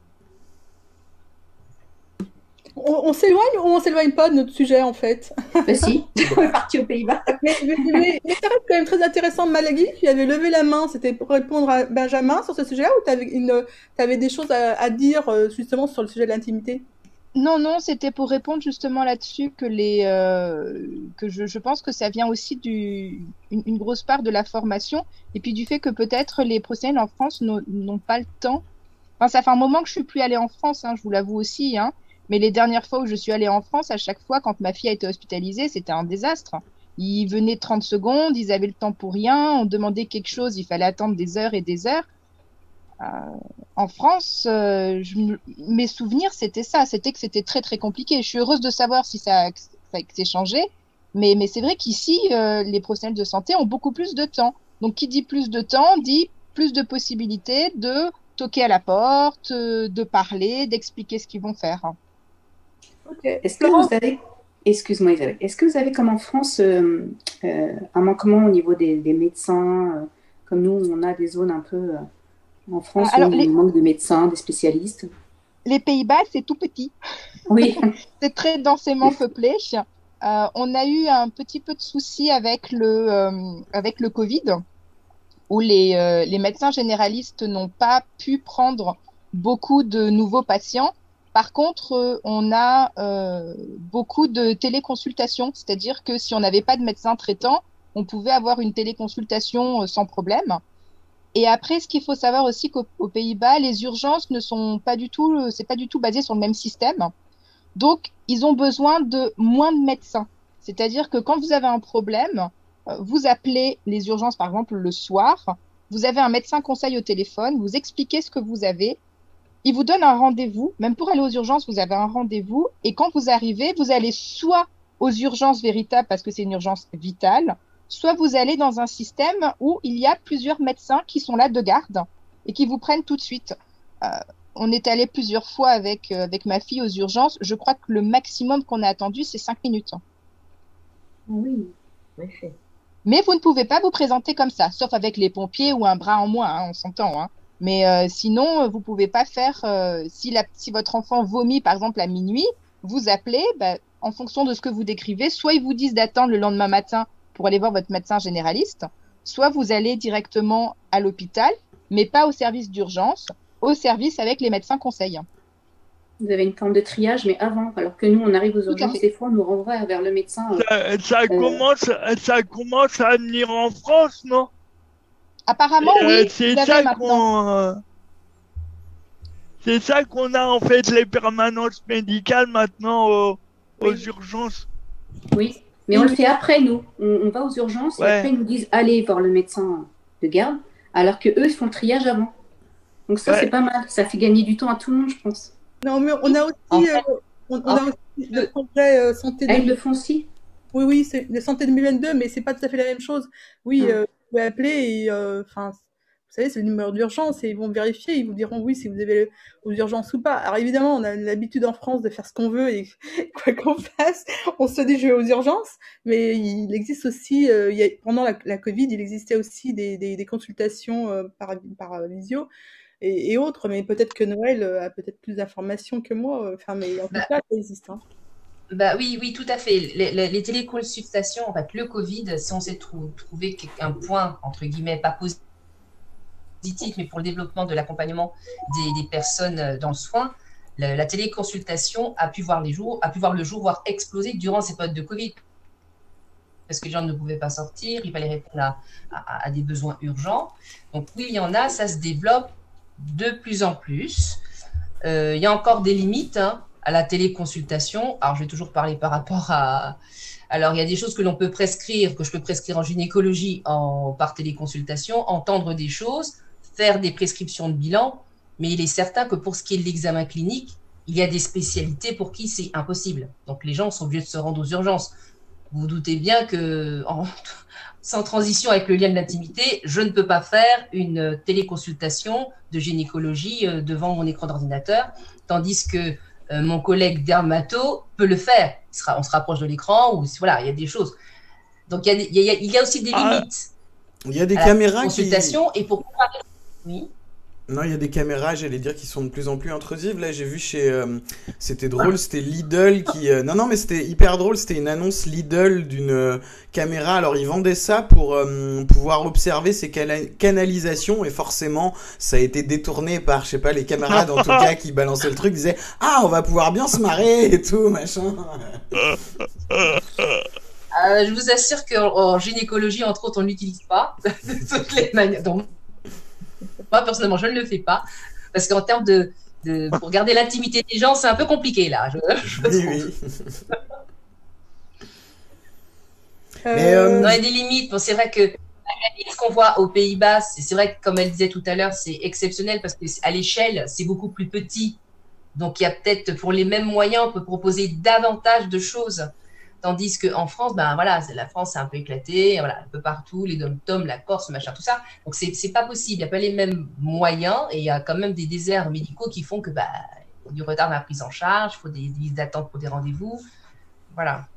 on, s'éloigne ou on s'éloigne pas de notre sujet en fait? Bah si, on est parti aux Pays-Bas. mais, mais, ça reste quand même très intéressant. Malagui, tu avais levé la main, c'était pour répondre à Benjamin sur ce sujet-là ou tu avais, avais, des choses à, dire euh, justement sur le sujet de l'intimité? Non, non, c'était pour répondre justement là-dessus que les euh, que je, je, pense que ça vient aussi d'une une, grosse part de la formation et puis du fait que peut-être les professionnels en France n'ont pas le temps. Enfin, ça fait un moment que je suis plus allée en France, hein, je vous l'avoue aussi, hein, mais les dernières fois où je suis allée en France, à chaque fois, quand ma fille a été hospitalisée, c'était un désastre. Ils venaient 30 secondes, ils avaient le temps pour rien, on demandait quelque chose, il fallait attendre des heures et des heures. Euh, en France, euh, mes souvenirs, c'était ça, c'était que c'était très très compliqué. Je suis heureuse de savoir si ça, s'est changé, mais, mais c'est vrai qu'ici, euh, les professionnels de santé ont beaucoup plus de temps. Donc, qui dit plus de temps, dit plus de possibilités de toquer à la porte, de parler, d'expliquer ce qu'ils vont faire. Est-ce que vous avez, excuse-moi Isabelle, est-ce que vous avez comme en France euh, euh, un manquement au niveau des, médecins euh, Comme nous, on a des zones un peu en France où il manque de médecins, des spécialistes? Les Pays-Bas, c'est tout petit. Oui. c'est très densément peuplé. on a eu un petit peu de soucis avec le, avec le Covid, où les, les médecins généralistes n'ont pas pu prendre beaucoup de nouveaux patients par contre, euh, on a euh, beaucoup de téléconsultations, c'est-à-dire que si on n'avait pas de médecin traitant, on pouvait avoir une téléconsultation euh, sans problème. Et après, ce qu'il faut savoir aussi qu'aux Pays-Bas, les urgences ne sont pas du tout, c'est pas du tout basé sur le même système. Donc, ils ont besoin de moins de médecins. C'est-à-dire que quand vous avez un problème, vous appelez les urgences, par exemple, le soir, vous avez un médecin conseil au téléphone, vous expliquez ce que vous avez, il vous donne un rendez-vous, même pour aller aux urgences, vous avez un rendez-vous, et quand vous arrivez, vous allez soit aux urgences véritables parce que c'est une urgence vitale, soit vous allez dans un système où il y a plusieurs médecins qui sont là de garde et qui vous prennent tout de suite. Euh, on est allé plusieurs fois avec, euh, avec ma fille aux urgences. Je crois que le maximum qu'on a attendu, c'est cinq minutes. Oui, Mais vous ne pouvez pas vous présenter comme ça, sauf avec les pompiers ou un bras en moins, hein, on s'entend. Hein. Mais euh, sinon, vous pouvez pas faire. Euh, si, la, si votre enfant vomit, par exemple, à minuit, vous appelez, bah, en fonction de ce que vous décrivez. Soit ils vous disent d'attendre le lendemain matin pour aller voir votre médecin généraliste, soit vous allez directement à l'hôpital, mais pas au service d'urgence, au service avec les médecins conseils. Vous avez une forme de triage, mais avant, alors que nous, on arrive aux urgences, des fois, on nous renvoie vers le médecin. Ça, ça commence, ça commence à venir en France, non? Apparemment, Euh, oui. c'est ça qu'on. euh, C'est ça qu'on a en fait les permanences médicales maintenant aux, aux urgences. Oui, mais on le fait après, nous. On, on va aux urgences Ouais. et après, ils nous disent allez voir le médecin de garde, alors que eux, ils font le triage avant. Donc, ça, Ouais. c'est pas mal. Ça fait gagner du temps à tout le monde, je pense. Non, mais on a aussi, euh, on, on a aussi le projet euh, santé ils 2022. le font aussi Oui, oui, c'est le santé 2022, mais c'est pas tout à fait la même chose. Oui, euh, vous pouvez appeler et, euh, enfin, vous savez, c'est le numéro d'urgence et ils vont vérifier, ils vous diront oui si vous avez aux urgences ou pas. Alors évidemment, on a l'habitude en France de faire ce qu'on veut et quoi qu'on fasse, on se dit je vais aux urgences, mais il existe aussi, euh, il y a, pendant la, la Covid, il existait aussi des, des, des consultations euh, par, par visio et, et autres, mais peut-être que Noël a peut-être plus d'informations que moi, enfin, mais en tout cas, ça existe. Hein. Bah oui, oui, tout à fait. Les, téléconsultations, en fait, le Covid, si on s'est trou- trouvé un point, entre guillemets, pas positif, mais pour le développement de l'accompagnement des, personnes euh, dans le soin, la, téléconsultation a pu voir les jours, a pu voir le jour, voire exploser durant ces périodes de Covid. Parce que les gens ne pouvaient pas sortir, il fallait répondre à des besoins urgents. Donc oui, il y en a, ça se développe de plus en plus. Euh, il y a encore des limites hein, à la téléconsultation. Alors, je vais toujours parler par rapport à. Alors, il y a des choses que l'on peut prescrire, que je peux prescrire en gynécologie en, par téléconsultation, entendre des choses, faire des prescriptions de bilan, mais il est certain que pour ce qui est de l'examen clinique, il y a des spécialités pour qui c'est impossible. Donc, les gens sont obligés de se rendre aux urgences. Vous vous doutez bien que, sans transition avec le lien de l'intimité, je ne peux pas faire une téléconsultation de gynécologie euh, devant mon écran d'ordinateur, tandis que euh, mon collègue dermato peut le faire. On se rapproche de l'écran ou voilà, il y a des choses. Donc il y a, il y a- il y a aussi des Ah, limites. Il y a des à la caméras qui. consultation et pour comparer. Oui. Non, il y a des caméras, j'allais dire, qui sont de plus en plus intrusives. Là, j'ai vu chez. euh, c'était drôle, c'était Lidl qui. euh, non, non, mais c'était hyper drôle. C'était une annonce Lidl d'une euh, caméra. Alors, ils vendaient ça pour euh, pouvoir observer ces cana- canalisations. Et forcément, ça a été détourné par, je sais pas, les camarades en tout cas qui balançaient le truc, disaient Ah, on va pouvoir bien se marrer et tout, machin. Euh, je vous assure qu'en en gynécologie, entre autres, on ne l'utilise pas de toutes les manières. Donc, moi, personnellement, je ne le fais pas. Parce qu'en termes de, de- Pour garder l'intimité des gens, c'est un peu compliqué, là. Je, je Oui, trouve. oui. Mais, euh, Non, il y a des limites. Bon, c'est vrai que ce qu'on voit aux Pays-Bas, c'est c'est vrai que, comme elle disait tout à l'heure, c'est exceptionnel parce qu'à l'échelle, c'est beaucoup plus petit. Donc, il y a peut-être, pour les mêmes moyens, on peut proposer davantage de choses. Tandis qu'en France, ben voilà, la France c'est un peu éclatée, voilà, un peu partout, les dom-toms, la Corse, machin, tout ça. Donc, c'est c'est pas possible. Il n'y a pas les mêmes moyens et il y a quand même des déserts médicaux qui font que, bah, du retard dans la prise en charge, il faut des listes d'attente pour des rendez-vous. Voilà.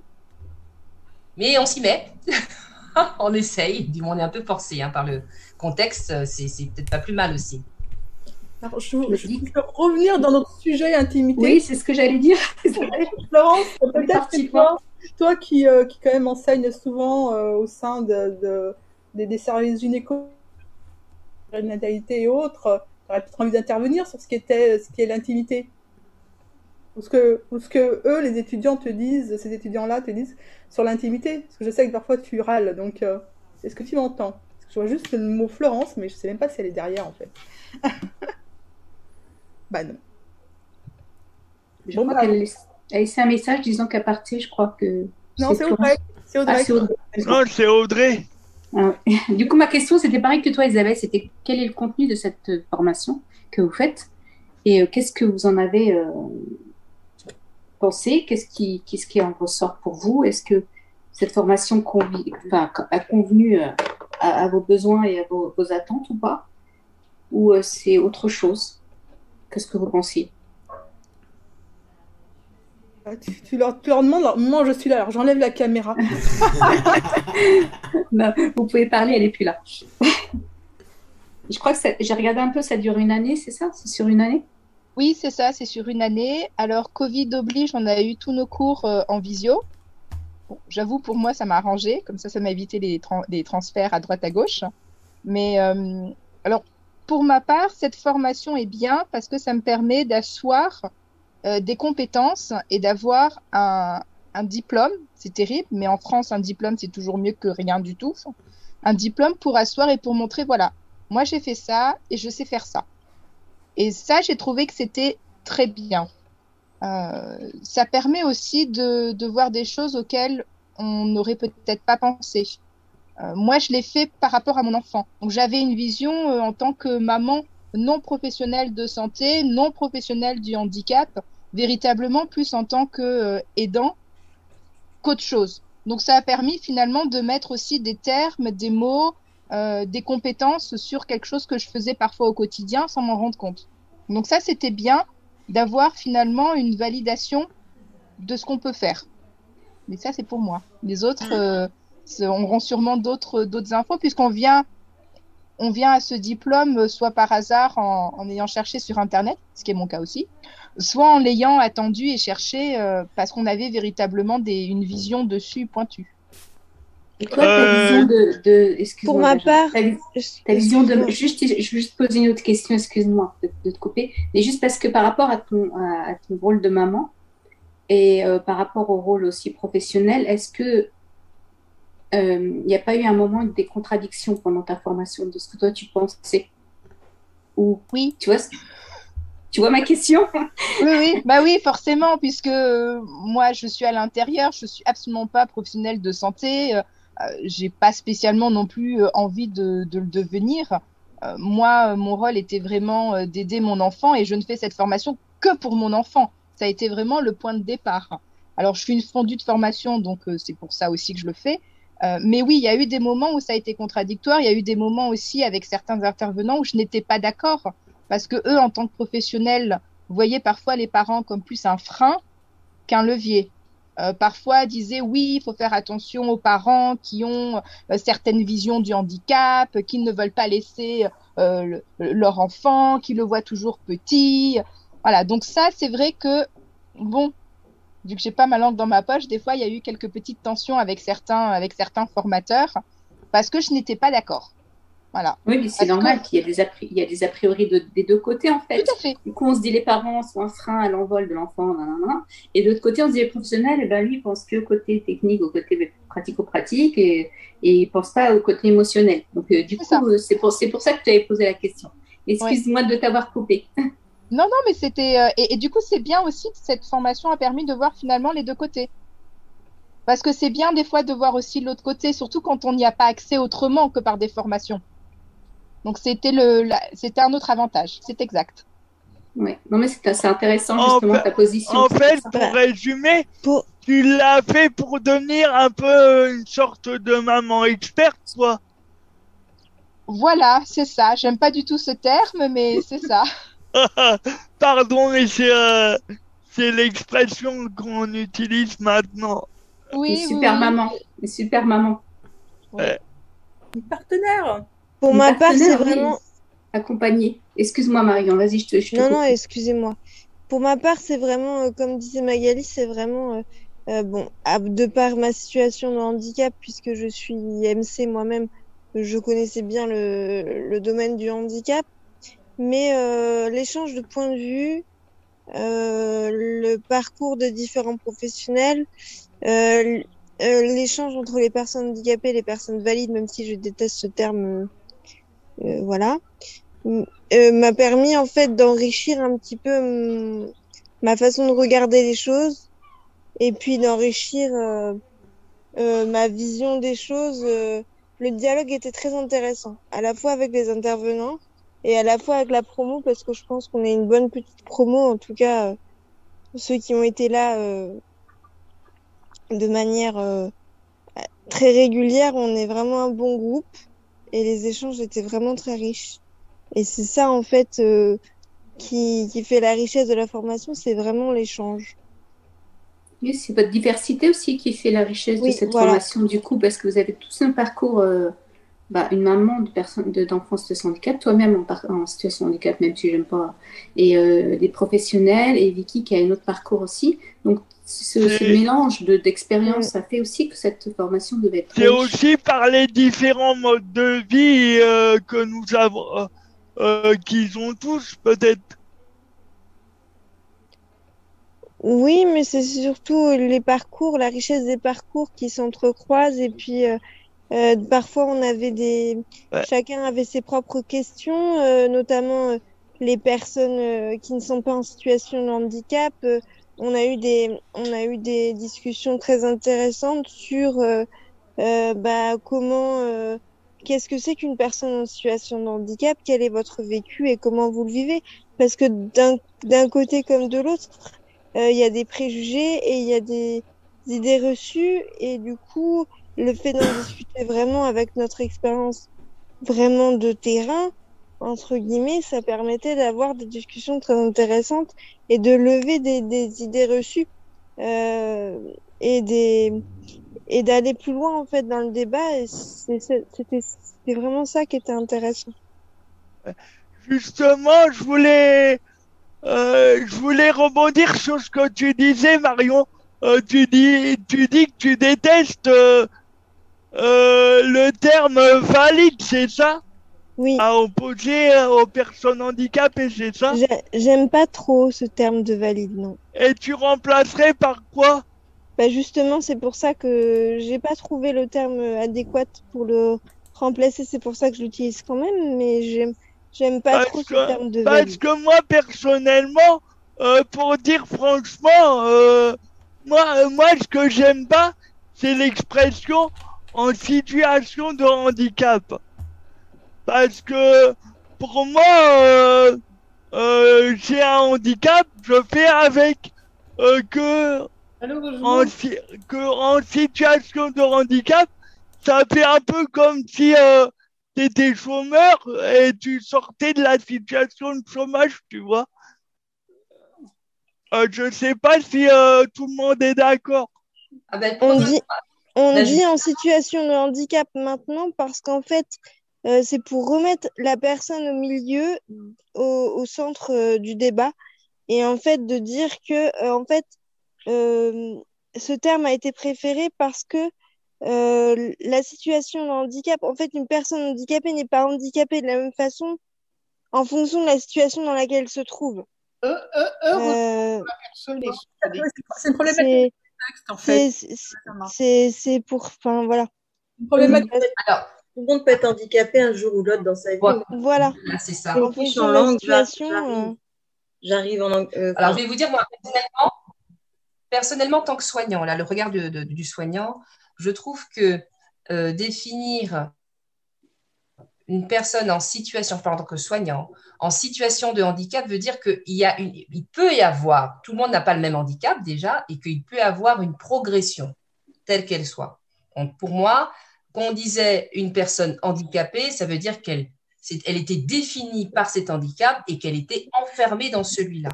Mais on s'y met. on essaye. Du moins, on est un peu forcé hein, par le contexte. C'est c'est peut-être pas plus mal aussi. Alors, je, je peux revenir dans notre sujet intimité. Oui, c'est ce que j'allais dire. Florence, peut-être parti que toi, toi qui, euh, qui quand même enseigne souvent euh, au sein de, de- des, des services gynéco, natalité et autres, tu aurais peut-être envie d'intervenir sur ce qui était, ce qui est l'intimité. Ou ce que, ou ce que eux, les étudiants te disent, ces étudiants-là te disent sur l'intimité. Parce que je sais que parfois tu râles, donc euh, est-ce que tu m'entends? Parce que je vois juste le mot Florence, mais je sais même pas si elle est derrière en fait. bah non. Je Bon, crois bah, qu'elle laissé- elle a laissé un message disant qu'à partir, je crois que. Non, c'est toi. Audrey. C'est Audrey. Ah, c'est Audrey. Non, c'est Audrey. Ah ouais. Du coup, ma question, c'était pareil que toi, Isabelle. C'était quel est le contenu de cette euh, formation que vous faites et euh, qu'est-ce que vous en avez euh, pensé? Qu'est-ce qui, qu'est-ce qui en ressort pour vous? Est-ce que cette formation convi- enfin, a convenu euh, à, à vos besoins et à vos, vos attentes ou pas? Ou euh, c'est autre chose? Qu'est-ce que vous pensiez Ah, Tu, tu leur, tu leur demandes, alors, moi je suis là, alors j'enlève la caméra. Non, Vous pouvez parler, elle est plus là. Je crois que ça- j'ai regardé un peu, ça dure une année, c'est ça? C'est sur une année? Oui, c'est ça, c'est sur une année. Alors, Covid oblige, on a eu tous nos cours euh, en visio. Bon, J'avoue, pour moi, ça m'a arrangé. Comme ça, ça m'a évité les, les transferts à droite à gauche. Mais euh, alors, pour ma part, cette formation est bien parce que ça me permet d'asseoir euh, des compétences et d'avoir un, un diplôme. C'est terrible, mais en France, un diplôme, c'est toujours mieux que rien du tout. Un diplôme pour asseoir et pour montrer, voilà, moi j'ai fait ça et je sais faire ça. Et ça, j'ai trouvé que c'était très bien. Euh, ça permet aussi de, de voir des choses auxquelles on n'aurait peut-être pas pensé. Euh, moi, je l'ai fait par rapport à mon enfant. Donc, j'avais une vision euh, en tant que maman non professionnelle de santé, non professionnelle du handicap, véritablement plus en tant que euh, aidant qu'autre chose. Donc, ça a permis finalement de mettre aussi des termes, des mots, euh, des compétences sur quelque chose que je faisais parfois au quotidien sans m'en rendre compte. Donc, ça, c'était bien d'avoir finalement une validation de ce qu'on peut faire. Mais ça, c'est pour moi. Les autres euh, c'est- auront sûrement d'autres d'autres infos puisqu'on vient on vient à ce diplôme euh, soit par hasard en, en ayant cherché sur internet, ce qui est mon cas aussi, soit en l'ayant attendu et cherché euh, parce qu'on avait véritablement des, une vision dessus pointue. Et toi, ta vision de, de excuse-moi, Pour ma part, ta, vi- ta vision de, juste, je vais juste poser une autre question, excuse-moi de, de te couper, mais juste parce que par rapport à ton, à, à ton rôle de maman et euh, par rapport au rôle aussi professionnel, est-ce que euh, il n'y a pas eu un moment des contradictions pendant ta formation de ce que toi tu pensais ou oui, tu vois, tu vois ma question? Oui, oui, bah oui, forcément, puisque euh, moi, je suis à l'intérieur, je suis absolument pas professionnelle de santé, euh, euh, j'ai pas spécialement non plus euh, envie de, de le devenir. Euh, moi, euh, mon rôle était vraiment euh, d'aider mon enfant et je ne fais cette formation que pour mon enfant. Ça a été vraiment le point de départ. Alors, je suis une fondue de formation, donc euh, c'est pour ça aussi que je le fais. Euh, mais oui, il y a eu des moments où ça a été contradictoire. Il y a eu des moments aussi avec certains intervenants où je n'étais pas d'accord parce que eux, en tant que professionnels, voyaient parfois les parents comme plus un frein qu'un levier. Euh, parfois disaient oui, il faut faire attention aux parents qui ont euh, certaines visions du handicap, qui ne veulent pas laisser euh, le- leur enfant, qui le voient toujours petit. Voilà, donc ça, c'est vrai que, bon, vu que j'ai pas ma langue dans ma poche, des fois, il y a eu quelques petites tensions avec certains, avec certains formateurs, parce que je n'étais pas d'accord. Voilà. Oui, mais c'est normal qu'il y, ait des a pri- il y a des a priori de- des deux côtés, en fait. Tout à fait. Du coup, on se dit les parents sont un frein à l'envol de l'enfant, et de l'autre côté, on se dit les professionnels, eh ben, lui, il pense que au côté technique, au côté pratico-pratique, et, et il pense pas au côté émotionnel. Donc, euh, du coup, euh, c'est pour, c'est pour ça que tu avais posé la question. Excuse-moi de t'avoir coupé. Non, non, mais c'était. euh, et, et du coup, c'est bien aussi que cette formation a permis de voir finalement les deux côtés. Parce que c'est bien des fois de voir aussi l'autre côté, surtout quand on n'y a pas accès autrement que par des formations. Donc c'était le, la- c'était un autre avantage, c'est exact. Ouais. Non, mais c'est c'est intéressant, En justement, fait- ta position. En fait, pour résumer, tu l'as fait pour devenir un peu une sorte de maman experte, toi. Voilà, c'est ça. J'aime pas du tout ce terme, mais c'est ça. Pardon, mais c'est euh, c'est l'expression qu'on utilise maintenant. Oui, Une super maman. Une super maman. Une partenaire. Pour Une ma part, c'est vraiment. Accompagnée. Excuse-moi, Marion, vas-y, je te, je te Non, coupe. non, excusez-moi. Pour ma part, c'est vraiment, euh, comme disait Magali, c'est vraiment, euh, euh, bon, à- de par ma situation de handicap, puisque je suis MC moi-même, je connaissais bien le, le domaine du handicap, mais euh, l'échange de points de vue, euh, le parcours de différents professionnels, euh, l'échange entre les personnes handicapées et les personnes valides, même si je déteste ce terme, voilà, m'a permis en fait d'enrichir un petit peu ma façon de regarder les choses et puis d'enrichir euh, ma vision des choses. le dialogue était très intéressant, à la fois avec les intervenants et à la fois avec la promo, parce que je pense qu'on est une bonne petite promo, en tout cas euh, ceux qui ont été là euh, de manière euh, très régulière, on est vraiment un bon groupe et les échanges étaient vraiment très riches. Et c'est ça en fait qui, qui fait la richesse de la formation, c'est vraiment l'échange. Oui, c'est votre diversité aussi qui fait la richesse Oui, de cette voilà. formation, du coup, parce que vous avez tous un parcours bah, une maman de personnes de, d'enfants en situation de handicap, toi-même en, en situation de handicap, même si j'aime pas, et euh, des professionnels, et Vicky qui a un autre parcours aussi. Donc, ce, mélange de, d'expériences, ça fait aussi que cette formation devait être C'est aussi par les différents modes de vie euh, que nous avons, euh, euh, qu'ils ont tous peut-être. Oui, mais c'est surtout les parcours, la richesse des parcours qui s'entrecroisent et puis euh, parfois on avait des, chacun avait ses propres questions, euh, notamment euh, les personnes euh, qui ne sont pas en situation de handicap. Euh, on a eu des, on a eu des discussions très intéressantes sur bah, comment, euh, qu'est-ce que c'est qu'une personne en situation de handicap, quel est votre vécu et comment vous le vivez. Parce que d'un d'un côté comme de l'autre, euh, il y a des préjugés et il y a des idées reçues et du coup le fait d'en discuter vraiment avec notre expérience vraiment de terrain entre guillemets ça permettait d'avoir des discussions très intéressantes et de lever des, idées reçues euh, et des et d'aller plus loin en fait dans le débat c'était vraiment ça qui était intéressant Justement, je voulais, euh, je voulais rebondir sur ce que tu disais, Marion. Euh, tu dis, tu dis que tu détestes euh, le terme valide, c'est ça? Oui. À opposer euh, aux personnes handicapées, c'est ça? J'ai- j'aime pas trop ce terme de valide non Et tu remplacerais par quoi? Bah justement, c'est pour ça que j'ai pas trouvé le terme adéquat pour le remplacer. C'est pour ça que je l'utilise quand même, mais j'aime j'aime pas trop ce terme de parce valide. que moi personnellement, euh, pour dire franchement, euh, moi, moi ce que j'aime pas, c'est l'expression en situation de handicap. Parce que pour moi, euh, euh, j'ai un handicap, je fais avec euh, que en, que en situation de handicap, ça fait un peu comme si euh, tu étais chômeur et tu sortais de la situation de chômage, tu vois. Euh, je sais pas si euh, tout le monde est d'accord. On dit, on dit en situation de handicap maintenant parce qu'en fait, euh, c'est pour remettre la personne au milieu, au, au centre euh, du débat, et en fait de dire que, euh, en fait, euh, ce terme a été préféré parce que euh, la situation de handicap, en fait, une personne handicapée n'est pas handicapée de la même façon en fonction de la situation dans laquelle elle se trouve. Euh, Euh, C'est une problématique c'est- en fait. pour, enfin voilà. problématique. Alors, Tout le monde peut être handicapé un jour ou l'autre dans sa vie. Voilà. Voilà. Là, c'est ça. En fonction de la situation, j'arrive. en langue. euh, Alors, je vais vous dire, moi, personnellement, personnellement, en tant que soignant, là, le regard de- de- du soignant, je trouve que euh, définir une personne en situation, en tant que soignant, en situation de handicap veut dire qu'il y a il peut y avoir, tout le monde n'a pas le même handicap déjà, et qu'il peut y avoir une progression, telle qu'elle soit. Donc, pour moi, quand on disait une personne handicapée, ça veut dire qu'elle elle était définie par cet handicap et qu'elle était enfermée dans celui-là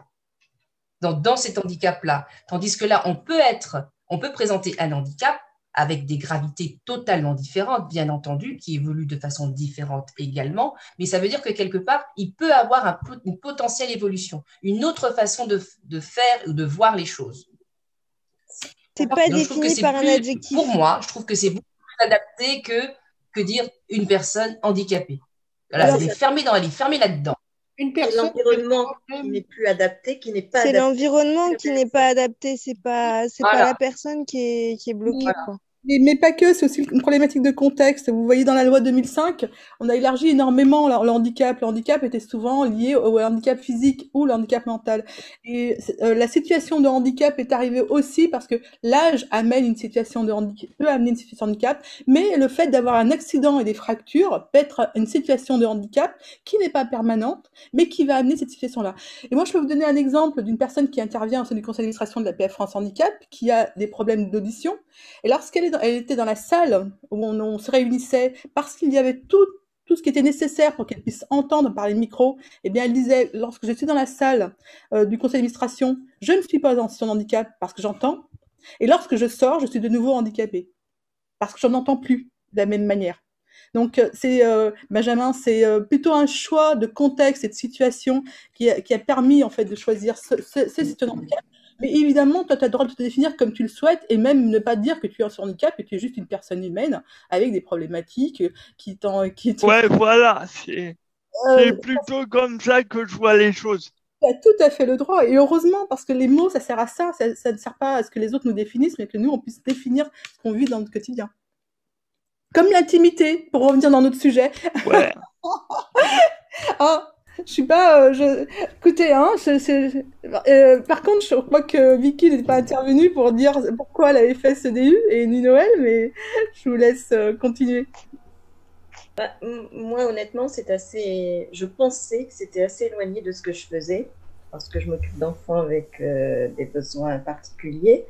dans, dans cet handicap-là. Tandis que là, on peut être, on peut présenter un handicap avec des gravités totalement différentes, bien entendu, qui évoluent de façon différente également, mais ça veut dire que quelque part, il peut avoir un, une potentielle évolution, une autre façon de, de faire ou de voir les choses. C'est pas Donc, défini par un adjectif. Pour moi, je trouve que c'est beaucoup plus adapté que, que dire une personne handicapée. Voilà, elle est fermée dans, elle est fermée là-dedans. Une c'est l'environnement qui n'est plus adapté, qui n'est pas C'est adapté. l'environnement qui n'est pas adapté, c'est pas, c'est pas la personne qui est, qui est bloquée, quoi. Mais, pas que, c'est aussi une problématique de contexte. Vous voyez, dans la loi 2005, on a élargi énormément le, handicap. Le handicap était souvent lié au handicap physique ou le handicap mental. Et euh, la situation de handicap est arrivée aussi parce que l'âge amène une situation de handicap, peut amener une situation de handicap, mais le fait d'avoir un accident et des fractures peut être une situation de handicap qui n'est pas permanente, mais qui va amener cette situation-là. Et moi, je peux vous donner un exemple d'une personne qui intervient au sein du conseil d'administration de la PF France Handicap, qui a des problèmes d'audition. Et lorsqu'elle est elle était dans la salle où on, se réunissait, parce qu'il y avait tout, tout ce qui était nécessaire pour qu'elle puisse entendre par les micros, eh bien, elle disait, lorsque je suis dans la salle euh, du conseil d'administration, je ne suis pas en situation de handicap parce que j'entends. Et lorsque je sors, je suis de nouveau handicapée. Parce que j'en entends plus de la même manière. Donc, euh, c'est euh, Benjamin, c'est plutôt un choix de contexte et de situation qui a, permis en fait de choisir ce, ce handicap. Mais évidemment, toi, tu as le droit de te définir comme tu le souhaites et même ne pas dire que tu es en handicap, que tu es juste une personne humaine avec des problématiques qui t'en. Ouais, voilà, c'est Euh, plutôt comme ça que je vois les choses. Tu as tout à fait le droit. Et heureusement, parce que les mots, ça sert à ça. Ça, ça ne sert pas à ce que les autres nous définissent, mais que nous, on puisse définir ce qu'on vit dans notre quotidien. Comme l'intimité, pour revenir dans notre sujet. Ouais. ah, je suis pas. euh. Écoutez, hein, euh, par contre, je crois que Vicky n'est pas intervenue pour dire pourquoi elle avait fait ce DU et ni Noël, mais je vous laisse euh, continuer. Bah, moi, honnêtement, c'est assez. Je pensais que c'était assez éloigné de ce que je faisais, parce que je m'occupe d'enfants avec euh, des besoins particuliers.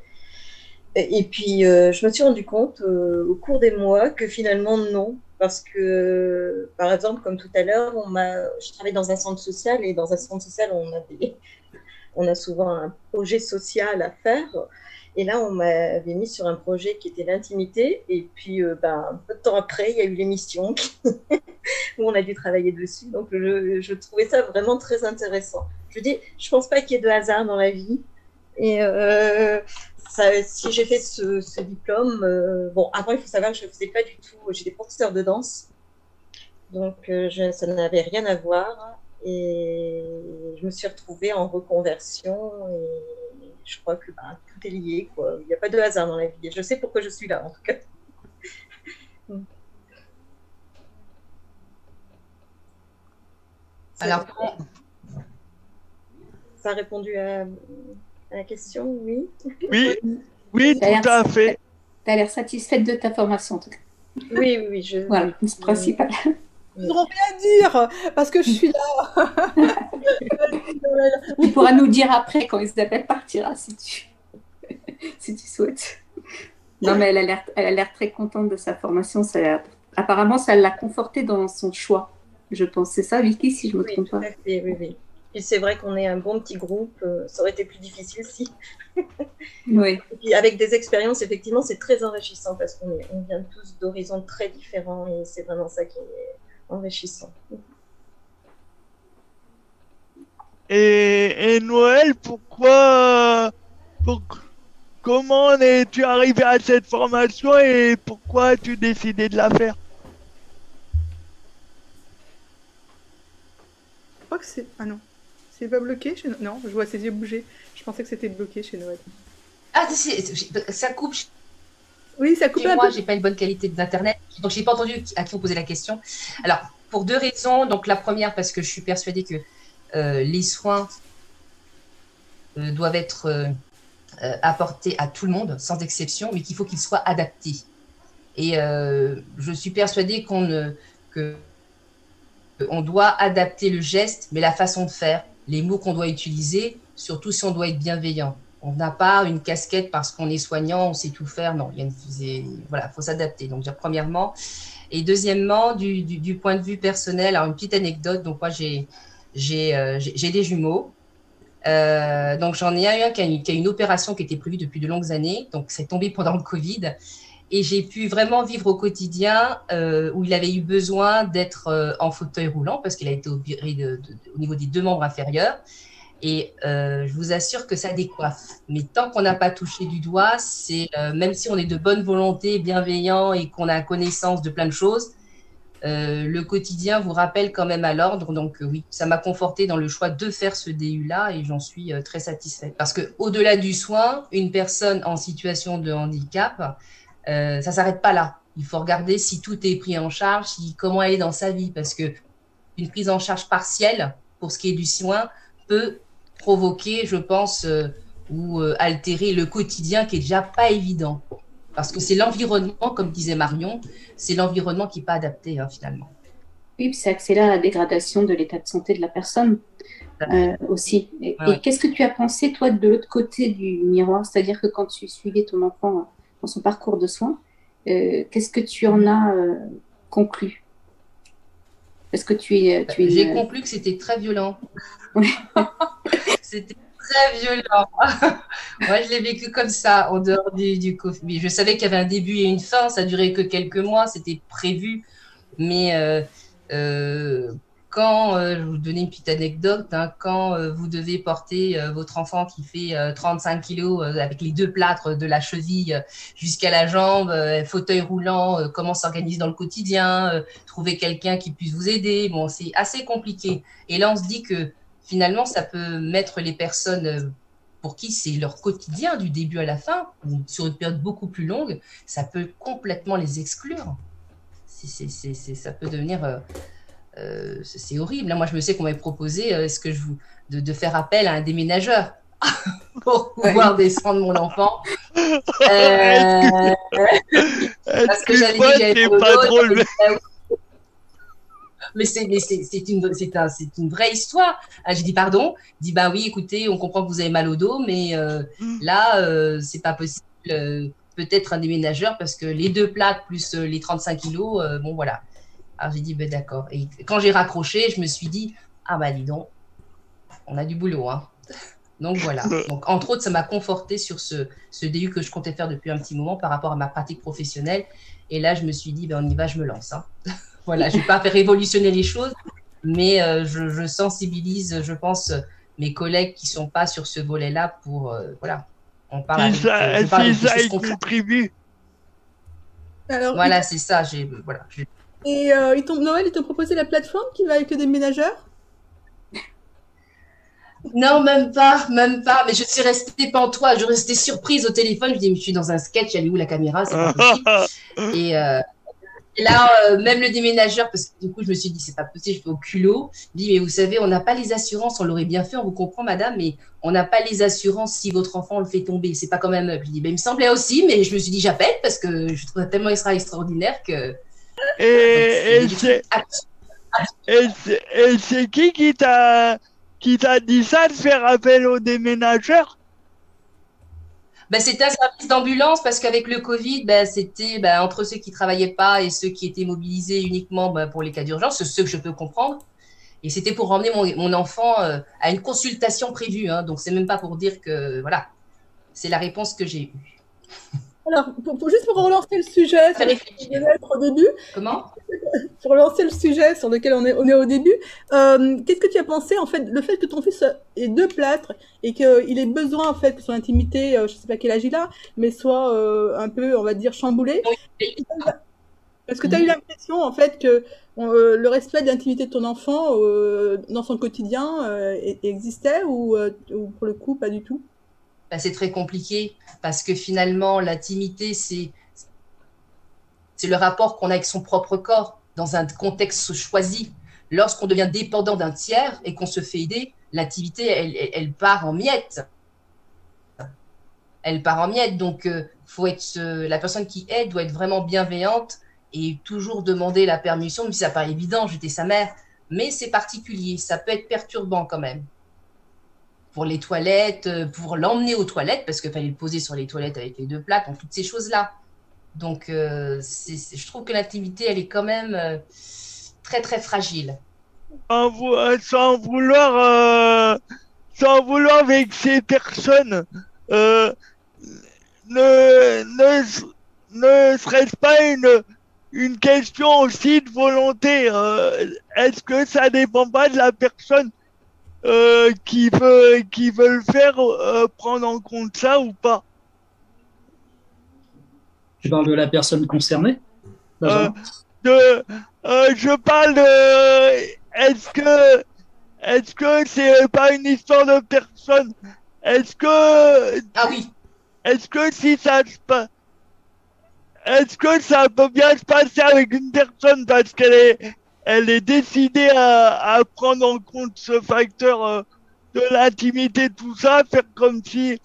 Et, et puis, je me suis rendu compte au cours des mois que finalement, non. Parce que, par exemple, comme tout à l'heure, on m'a, je travaille dans un centre social et dans un centre social, on a on a souvent un projet social à faire. Et là, on m'avait mis sur un projet qui était l'intimité. Et puis, euh, ben, un peu de temps après, il y a eu l'émission où on a dû travailler dessus. Donc, je, je trouvais ça vraiment très intéressant. Je dis, je pense pas qu'il y ait de hasard dans la vie. Et euh, ça, si j'ai fait ce, ce diplôme, euh, bon, avant, il faut savoir que je ne faisais pas du tout, j'étais professeur de danse. Donc, euh, je- ça n'avait rien à voir. Et je me suis retrouvée en reconversion. Et je crois que ben, tout est lié. Quoi. Il n'y a pas de hasard dans la vie. Et je sais pourquoi je suis là, en tout cas. Alors, Ça a répondu à, à la question, oui. Oui, oui, T'as l'air- tout à fait. T'as l'air satisfaite de ta formation, en tout cas. Oui, oui, oui. Je... Voilà, c'est le principal. Ils n'auront rien à dire parce que je suis là. Tu pourras nous dire après quand Isabelle partira, si tu, si tu souhaites. Non, mais elle a l'air, elle a l'air très contente de sa formation. Ça l'a- apparemment, ça l'a confortée dans son choix. Je pense, c'est ça, Vicky, si je me Oui, trompe tout pas? à fait, oui, oui. Puis c'est vrai qu'on est un bon petit groupe, euh, ça aurait été plus difficile si. Oui. Et puis avec des expériences, effectivement, c'est très enrichissant parce qu'on est- on vient tous d'horizons très différents et c'est vraiment ça qui est enrichissant. Et, et Noël, pourquoi, pour- comment es-tu arrivé à cette formation et pourquoi as-tu décidé de la faire? Je crois que c'est. Ah non. C'est pas bloqué chez No- Non, je vois ses yeux bouger. Je pensais que c'était bloqué chez Noël. Ah, ça coupe. Oui, ça coupe Chez un moi, peu. j'ai pas une bonne qualité d'internet, donc j'ai pas entendu à qui on posait la question. Alors, pour deux raisons. Donc, la première, parce que je suis persuadée que euh, les soins euh, doivent être euh, apportés à tout le monde, sans exception, mais qu'il faut qu'ils soient adaptés. Et je suis persuadée qu'on ne, que on doit adapter le geste, mais la façon de faire, les mots qu'on doit utiliser, surtout si on doit être bienveillant. On n'a pas une casquette parce qu'on est soignant, on sait tout faire. Non, il y a une, voilà, faut s'adapter. Donc, premièrement, et deuxièmement, du, point de vue personnel, alors une petite anecdote. Donc, moi, j'ai euh, des jumeaux. Euh, donc, j'en ai un qui a, une, qui a une opération qui était prévue depuis de longues années. Donc, c'est tombé pendant le Covid. Et j'ai pu vraiment vivre au quotidien euh, où il avait eu besoin d'être euh, en fauteuil roulant parce qu'il a été opéré au niveau des deux membres inférieurs. Et euh, je vous assure que ça décoiffe. Mais tant qu'on n'a pas touché du doigt, c'est même si on est de bonne volonté, bienveillant et qu'on a connaissance de plein de choses, le quotidien vous rappelle quand même à l'ordre. Donc oui, ça m'a conforté dans le choix de faire ce DU-là et j'en suis très satisfaite. Parce que au-delà du soin, une personne en situation de handicap, euh, ça s'arrête pas là. Il faut regarder si tout est pris en charge, si, comment elle est dans sa vie, parce que une prise en charge partielle pour ce qui est du soin peut provoquer, je pense, euh, ou euh, altérer le quotidien qui est déjà pas évident. Parce que c'est l'environnement, comme disait Marion, c'est l'environnement qui n'est pas adapté hein, finalement. Oui, puis ça accélère la dégradation de l'état de santé de la personne euh, aussi. Et, ouais. et qu'est-ce que tu as pensé, toi, de l'autre côté du miroir? C'est-à-dire que quand tu suivais ton enfant dans son parcours de soins, euh, qu'est-ce que tu en as euh, conclu? Est-ce que tu es. Tu es J'ai une- conclu que c'était très violent. c'était très violent. Moi, je l'ai vécu comme ça, en dehors du, du Covid. Je savais qu'il y avait un début et une fin, ça durait que quelques mois, c'était prévu. Mais euh, euh, quand, euh, je vous donner une petite anecdote, hein, quand euh, vous devez porter euh, votre enfant qui fait euh, 35 kilos avec les deux plâtres de la cheville jusqu'à la jambe, fauteuil roulant, comment s'organiser dans le quotidien, trouver quelqu'un qui puisse vous aider, bon, c'est assez compliqué. Et là, on se dit que finalement, ça peut mettre les personnes pour qui c'est leur quotidien du début à la fin, ou sur une période beaucoup plus longue, ça peut complètement les exclure. Ça peut devenir... euh, c'est horrible. Là, moi, je me sais qu'on m'avait proposé euh, est-ce que je vous, de, de faire appel à un déménageur pour pouvoir descendre mon enfant. Euh, parce que j'avais pas drôle. ah oui. Mais c'est une, un- vraie histoire. Ah, J'ai dit pardon. Dit bah oui, écoutez, on comprend que vous avez mal au dos, mais euh, là, c'est pas possible. Peut-être un déménageur parce que les deux plaques plus les 35 kilos, euh, bon voilà. Alors j'ai dit ben d'accord. Et quand j'ai raccroché, je me suis dit ah bah dis donc, on a du boulot hein. Donc voilà. Donc entre autres, ça m'a conforté sur ce, ce DU que je comptais faire depuis un petit moment par rapport à ma pratique professionnelle. Et là, je me suis dit ben on y va, je me lance. hein. voilà, je vais pas faire révolutionner les choses, mais euh, je, je sensibilise, je pense, mes collègues qui sont pas sur ce volet-là pour euh, voilà. On parle avec, ça, euh, je parle ça contribue. Alors, Voilà, c'est ça. J'ai voilà. j'ai- Et euh, ils t'ont- Noël, ils t'ont proposé la plateforme qui va avec le déménageur Non, même pas, même pas. Mais je suis restée pantois. Je restais surprise au téléphone. Je dis, mais je suis dans un sketch. Elle est où la caméra C'est pas possible. Et, euh, et là, euh, même le déménageur, parce que du coup, je me suis dit, c'est pas possible. Je fais au culot. Je dis, mais vous savez, on n'a pas les assurances. On l'aurait bien fait. On vous comprend, madame, mais on n'a pas les assurances si votre enfant le fait tomber. C'est pas un meuble. Je dis, ben, il me semblait aussi, mais je me suis dit, j'appelle parce que je trouve ça tellement extra extraordinaire que. Et, et c'est qui qui t'a qui t'a dit ça de faire appel au déménageur Ben, c'était un service d'ambulance parce qu'avec le Covid, ben, c'était ben, entre ceux qui travaillaient pas et ceux qui étaient mobilisés uniquement ben, pour les cas d'urgence, ceux que je peux comprendre. Et c'était pour emmener mon, mon enfant euh, à une consultation prévue. Hein, donc, c'est même pas pour dire que. Voilà. C'est la réponse que j'ai eue. Alors, pour, pour- juste pour relancer le sujet sur lequel on être au début, Comment? Pour relancer le sujet sur lequel on est, on est au début, euh, qu'est-ce que tu as pensé en fait le fait que ton fils ait deux plâtres et qu'il ait besoin en fait que son intimité, euh, je sais pas quel âge il a, mais soit euh, un peu, on va dire, chamboulée. Est-ce que tu as eu l'impression en fait que euh, le respect de l'intimité de ton enfant euh, dans son quotidien euh, e- existait ou, ou pour le coup pas du tout? Ben, c'est très compliqué parce que finalement, l'intimité, c'est le rapport qu'on a avec son propre corps dans un contexte choisi. Lorsqu'on devient dépendant d'un tiers et qu'on se fait aider, l'intimité, elle, part en miettes. Elle part en miettes. Donc, euh, faut être euh, la personne qui aide doit être vraiment bienveillante et toujours demander la permission, si ça paraît évident, j'étais sa mère. Mais c'est particulier, ça peut être perturbant quand même pour les toilettes, euh, pour l'emmener aux toilettes, parce qu'il fallait le poser sur les toilettes avec les deux plaques, toutes ces choses-là. Donc, euh, je trouve que l'intimité, elle est quand même euh, très, très fragile. sans, vou- sans vouloir euh, sans vouloir vexer personne ne ne ne serait-ce pas une une question aussi de volonté est-ce que ça dépend pas de la personne? Euh, qui veut qui veut le faire euh, prendre en compte ça ou pas? Tu parles de la personne concernée Benjamin de euh, je parle de est-ce que est-ce que c'est pas une histoire de personne? Est-ce que ah oui. est-ce que si ça se passe est-ce que ça peut bien se passer avec une personne parce qu'elle est elle est décidée à, prendre en compte ce facteur euh, de l'intimité tout ça faire comme si euh,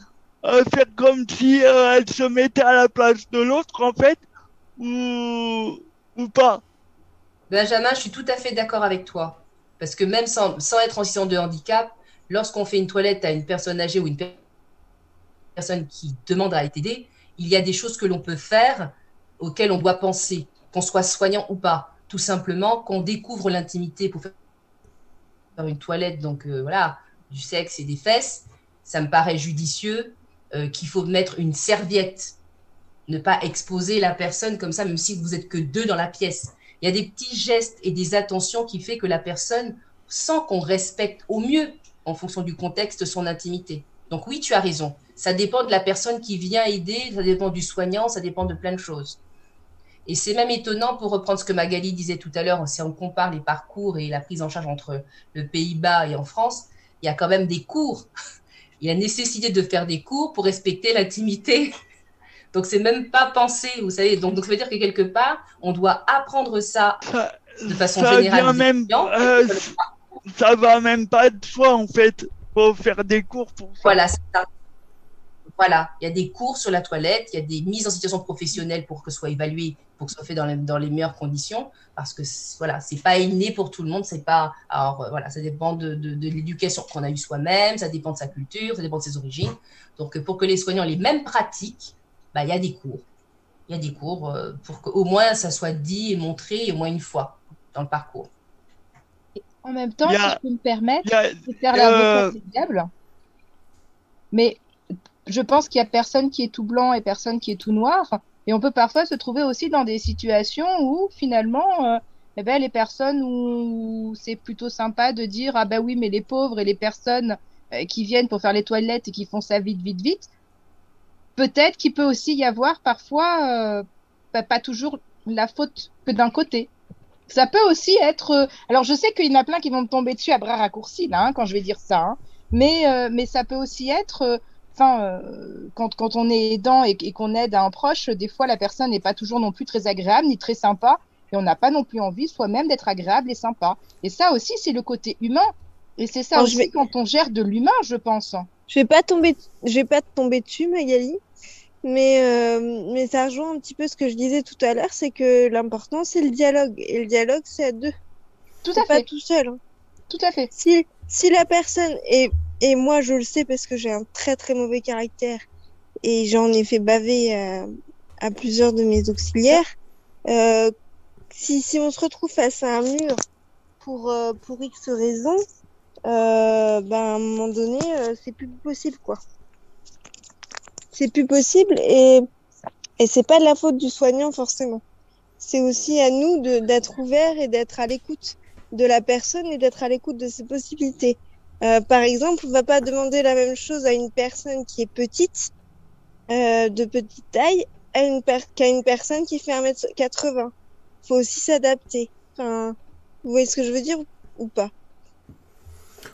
euh, elle se mettait à la place de l'autre en fait ou ou pas Benjamin, je suis tout à fait d'accord avec toi. Parce que même sans, sans être en situation de handicap, lorsqu'on fait une toilette à une personne âgée ou une per- personne qui demande à être aidée, il y a des choses que l'on peut faire auxquelles on doit penser, qu'on soit soignant ou pas. Tout simplement qu'on découvre l'intimité pour faire une toilette, donc euh, voilà, du sexe et des fesses, ça me paraît judicieux euh, qu'il faut mettre une serviette ne pas exposer la personne comme ça, même si vous êtes que deux dans la pièce. il y a des petits gestes et des attentions qui fait que la personne sent qu'on respecte au mieux, en fonction du contexte, son intimité. Donc oui, tu as raison. Ça dépend de la personne qui vient aider, ça dépend du soignant, ça dépend de plein de choses. Et c'est même étonnant, pour reprendre ce que Magali disait tout à l'heure, si on compare les parcours et la prise en charge entre le Pays-Bas et en France, il y a quand même des cours. Il y a nécessité de faire des cours pour respecter l'intimité. Donc c'est même pas pensé, vous savez. Donc, donc ça veut dire que quelque part, on doit apprendre ça de façon ça générale. même, euh, ça va même pas de soi en fait. Faut faire des cours pour ça. Voilà, c'est ça. Voilà, il y a des cours sur la toilette, il y a des mises en situation professionnelle pour que ce soit évalué, pour que ce soit fait dans les, dans les meilleures conditions, parce que voilà, c'est pas inné pour tout le monde, c'est pas. Alors euh, voilà, ça dépend de, de, de l'éducation qu'on a eue soi-même, ça dépend de sa culture, ça dépend de ses origines. Donc pour que les soignants aient les mêmes pratiques, bah, il y a des cours. Il y a des cours euh, pour qu'au moins ça soit dit et montré au moins une fois dans le parcours. En même temps, Il y si a- je peux me permettre a- de faire euh, du diable, mais je pense qu'il y a personne qui est tout blanc et personne qui est tout noir. Et on peut parfois se trouver aussi dans des situations où finalement, euh, eh ben, les personnes où c'est plutôt sympa de dire ah ben oui, mais les pauvres et les personnes euh, qui viennent pour faire les toilettes et qui font ça vite, vite, vite. Peut-être qu'il peut aussi y avoir parfois euh, pas, pas toujours la faute que d'un côté. Ça peut aussi être. euh, Alors, je sais qu'il y en a plein qui vont me tomber dessus à bras raccourcis là, hein, quand je vais dire ça. hein. Mais, euh, mais ça peut aussi être. Enfin, euh, quand, quand on est aidant et, et qu'on aide un proche, des fois la personne n'est pas toujours non plus très agréable ni très sympa, et on n'a pas non plus envie soi-même d'être agréable et sympa. Et ça aussi, c'est le côté humain. Et c'est ça Alors, aussi je vais- quand on gère de l'humain, je pense. Je vais pas tomber, je vais pas tomber dessus, Magali, mais euh, mais ça rejoint un petit peu ce que je disais tout à l'heure, c'est que l'important c'est le dialogue et le dialogue c'est à deux. Tout à pas fait. tout seul. hein. Tout à fait. Si si la personne et et moi je le sais parce que j'ai un très très mauvais caractère et j'en ai fait baver à, à plusieurs de mes auxiliaires. Euh, si si on se retrouve face à un mur pour euh, pour X raisons, euh, ben à un moment donné euh, c'est plus possible quoi. C'est plus possible et et c'est pas de la faute du soignant forcément. C'est aussi à nous d'être ouverts et d'être à l'écoute de la personne et d'être à l'écoute de ses possibilités. Euh, par exemple, on va pas demander la même chose à une personne qui est petite, euh, de petite taille, qu'à une personne qui fait 1m80. Faut aussi s'adapter. Vous voyez ce que je veux dire ou pas?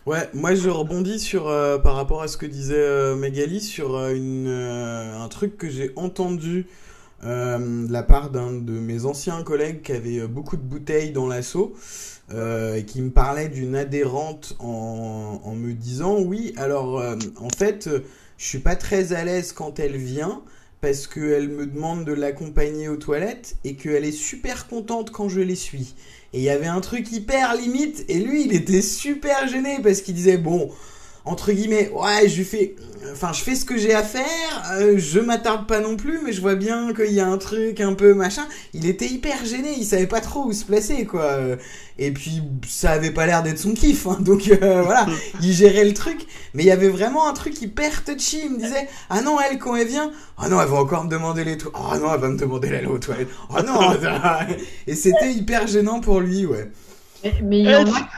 Ouais, moi je rebondis sur euh, par rapport à ce que disait Magali sur un truc que j'ai entendu de la part d'un de mes anciens collègues qui avait beaucoup de bouteilles dans l'assaut euh, qui me parlait d'une adhérente en, en me disant oui alors euh, en fait euh, je suis pas très à l'aise quand elle vient parce qu'elle me demande de l'accompagner aux toilettes et qu'elle est super contente quand je les suis. Et il y avait un truc hyper limite, et lui, il était super gêné parce qu'il disait, bon, entre guillemets, ouais, je fais, enfin, je fais ce que j'ai à faire, euh, je m'attarde pas non plus, mais je vois bien qu'il y a un truc un peu machin. Il était hyper gêné, il savait pas trop où se placer, quoi. Euh, Et puis, ça avait pas l'air d'être son kiff, hein, donc euh, voilà, il gérait le truc, mais il y avait vraiment un truc hyper touchy. Il me disait, ah non, elle, quand elle vient, ah non, elle va encore me demander les toilettes, ah non, elle va me demander d'aller aux toilettes, ah non, et c'était hyper gênant pour lui, ouais. Mais y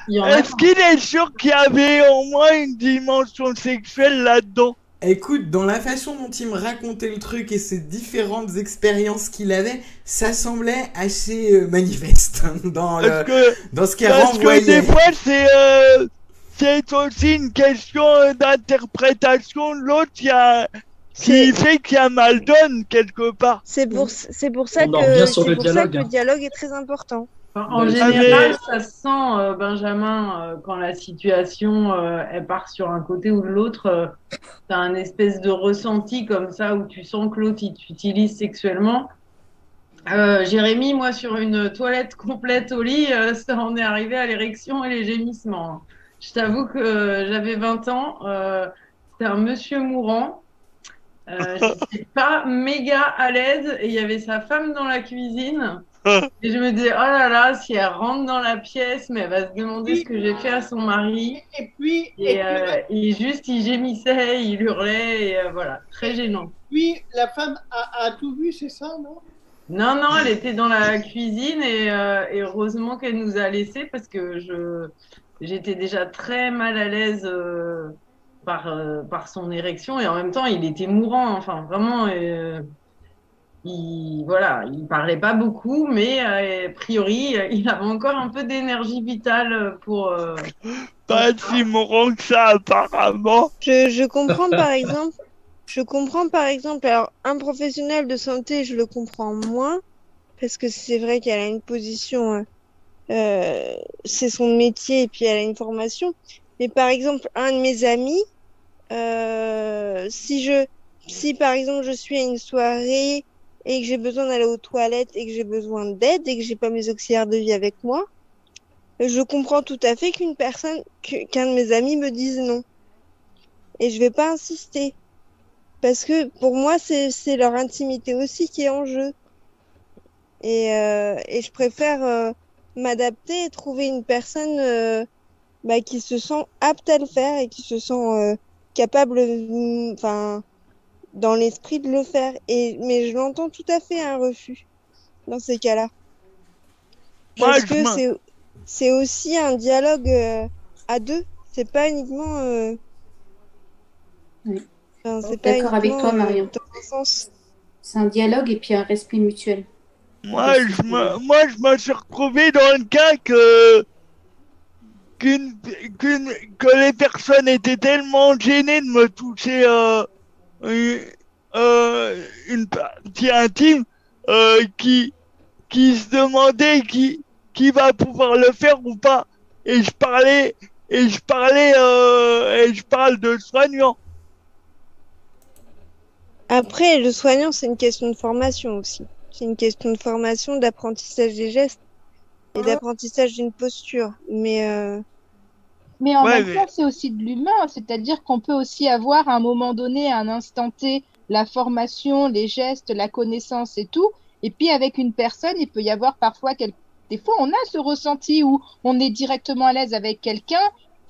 y Est-ce qu'il est sûr qu'il y avait au moins une dimension sexuelle là-dedans? Écoute, dans la façon dont il me racontait le truc et ces différentes expériences qu'il avait, ça semblait assez euh, manifeste dans, le- Parce que- dans ce qu'elle Parce que renvoyait. des fois, c'est euh, c'est aussi une question euh, d'interprétation de l'autre qui, a, qui fait qu'il y a mal donne quelque part. C'est pour, c'est pour ça On que c'est pour ça dialogue, que le hein. dialogue est très important. En Ah, général, ça se sent, euh, Benjamin, euh, quand la situation euh, elle part sur un côté ou de l'autre, euh, t'as un espèce de ressenti comme ça où tu sens que l'autre il t'utilise sexuellement. Euh, Jérémy, moi, sur une toilette complète au lit, ça en est arrivé à l'érection et les gémissements. Je t'avoue que j'avais 20 ans, euh, c'était un monsieur mourant. Euh, j'étais pas méga à l'aise et il y avait sa femme dans la cuisine. Et je me disais, oh là là, si elle rentre dans la pièce, mais elle va se demander ce que j'ai fait à son mari. Et puis, Et, et puis, euh, et juste, il gémissait, il hurlait, et euh, voilà, très gênant. puis, la femme a, a tout vu, c'est ça, non? Non, non, elle était dans la cuisine et, euh, et heureusement qu'elle nous a laissés parce que je j'étais déjà très mal à l'aise par, par son érection et en même temps il était mourant. Enfin, vraiment, il voilà, il parlait pas beaucoup, mais euh, a priori il avait encore un peu d'énergie vitale pour. euh, Pas si mourant que ça, apparemment. Je, je comprends par exemple, je comprends par exemple, alors un professionnel de santé, je le comprends moins, parce que c'est vrai qu'elle a une position, euh, euh, c'est son métier et puis elle a une formation. Mais par exemple, un de mes amis, euh, si je, si par exemple je suis à une soirée et que j'ai besoin d'aller aux toilettes et que j'ai besoin d'aide et que j'ai pas mes auxiliaires de vie avec moi, je comprends tout à fait qu'une personne, qu'un de mes amis me dise non. Et je vais pas insister. Parce que pour moi, c'est, c'est leur intimité aussi qui est en jeu. Et, euh, et je préfère euh, m'adapter et trouver une personne euh, bah, qui se sent apte à le faire et qui se sent euh, capable, mm, enfin, dans l'esprit de le faire. Et, mais je l'entends tout à fait un refus dans ces cas-là. Parce que c'est, c'est aussi un dialogue euh, à deux. C'est pas uniquement. euh, Oui. enfin, c'est pas D'accord avec toi, euh, Marion. sens. C'est un dialogue et puis un respect mutuel. Moi, je me, moi, je me suis retrouvé dans le cas que, qu'une, qu'une, que les personnes étaient tellement gênées de me toucher, euh, une, euh, une partie intime, euh, qui, qui se demandaient qui, qui va pouvoir le faire ou pas. Et je parlais, et je parlais, euh, et je parle de soignants. Après, le soignant, c'est une question de formation aussi. C'est une question de formation, d'apprentissage des gestes et d'apprentissage d'une posture. Mais euh, Mais en Ouais, même mais- temps, c'est aussi de l'humain, c'est-à-dire qu'on peut aussi avoir à un moment donné, à un instant T, la formation, les gestes, la connaissance et tout. Et puis avec une personne, il peut y avoir parfois quel... des fois on a ce ressenti où on est directement à l'aise avec quelqu'un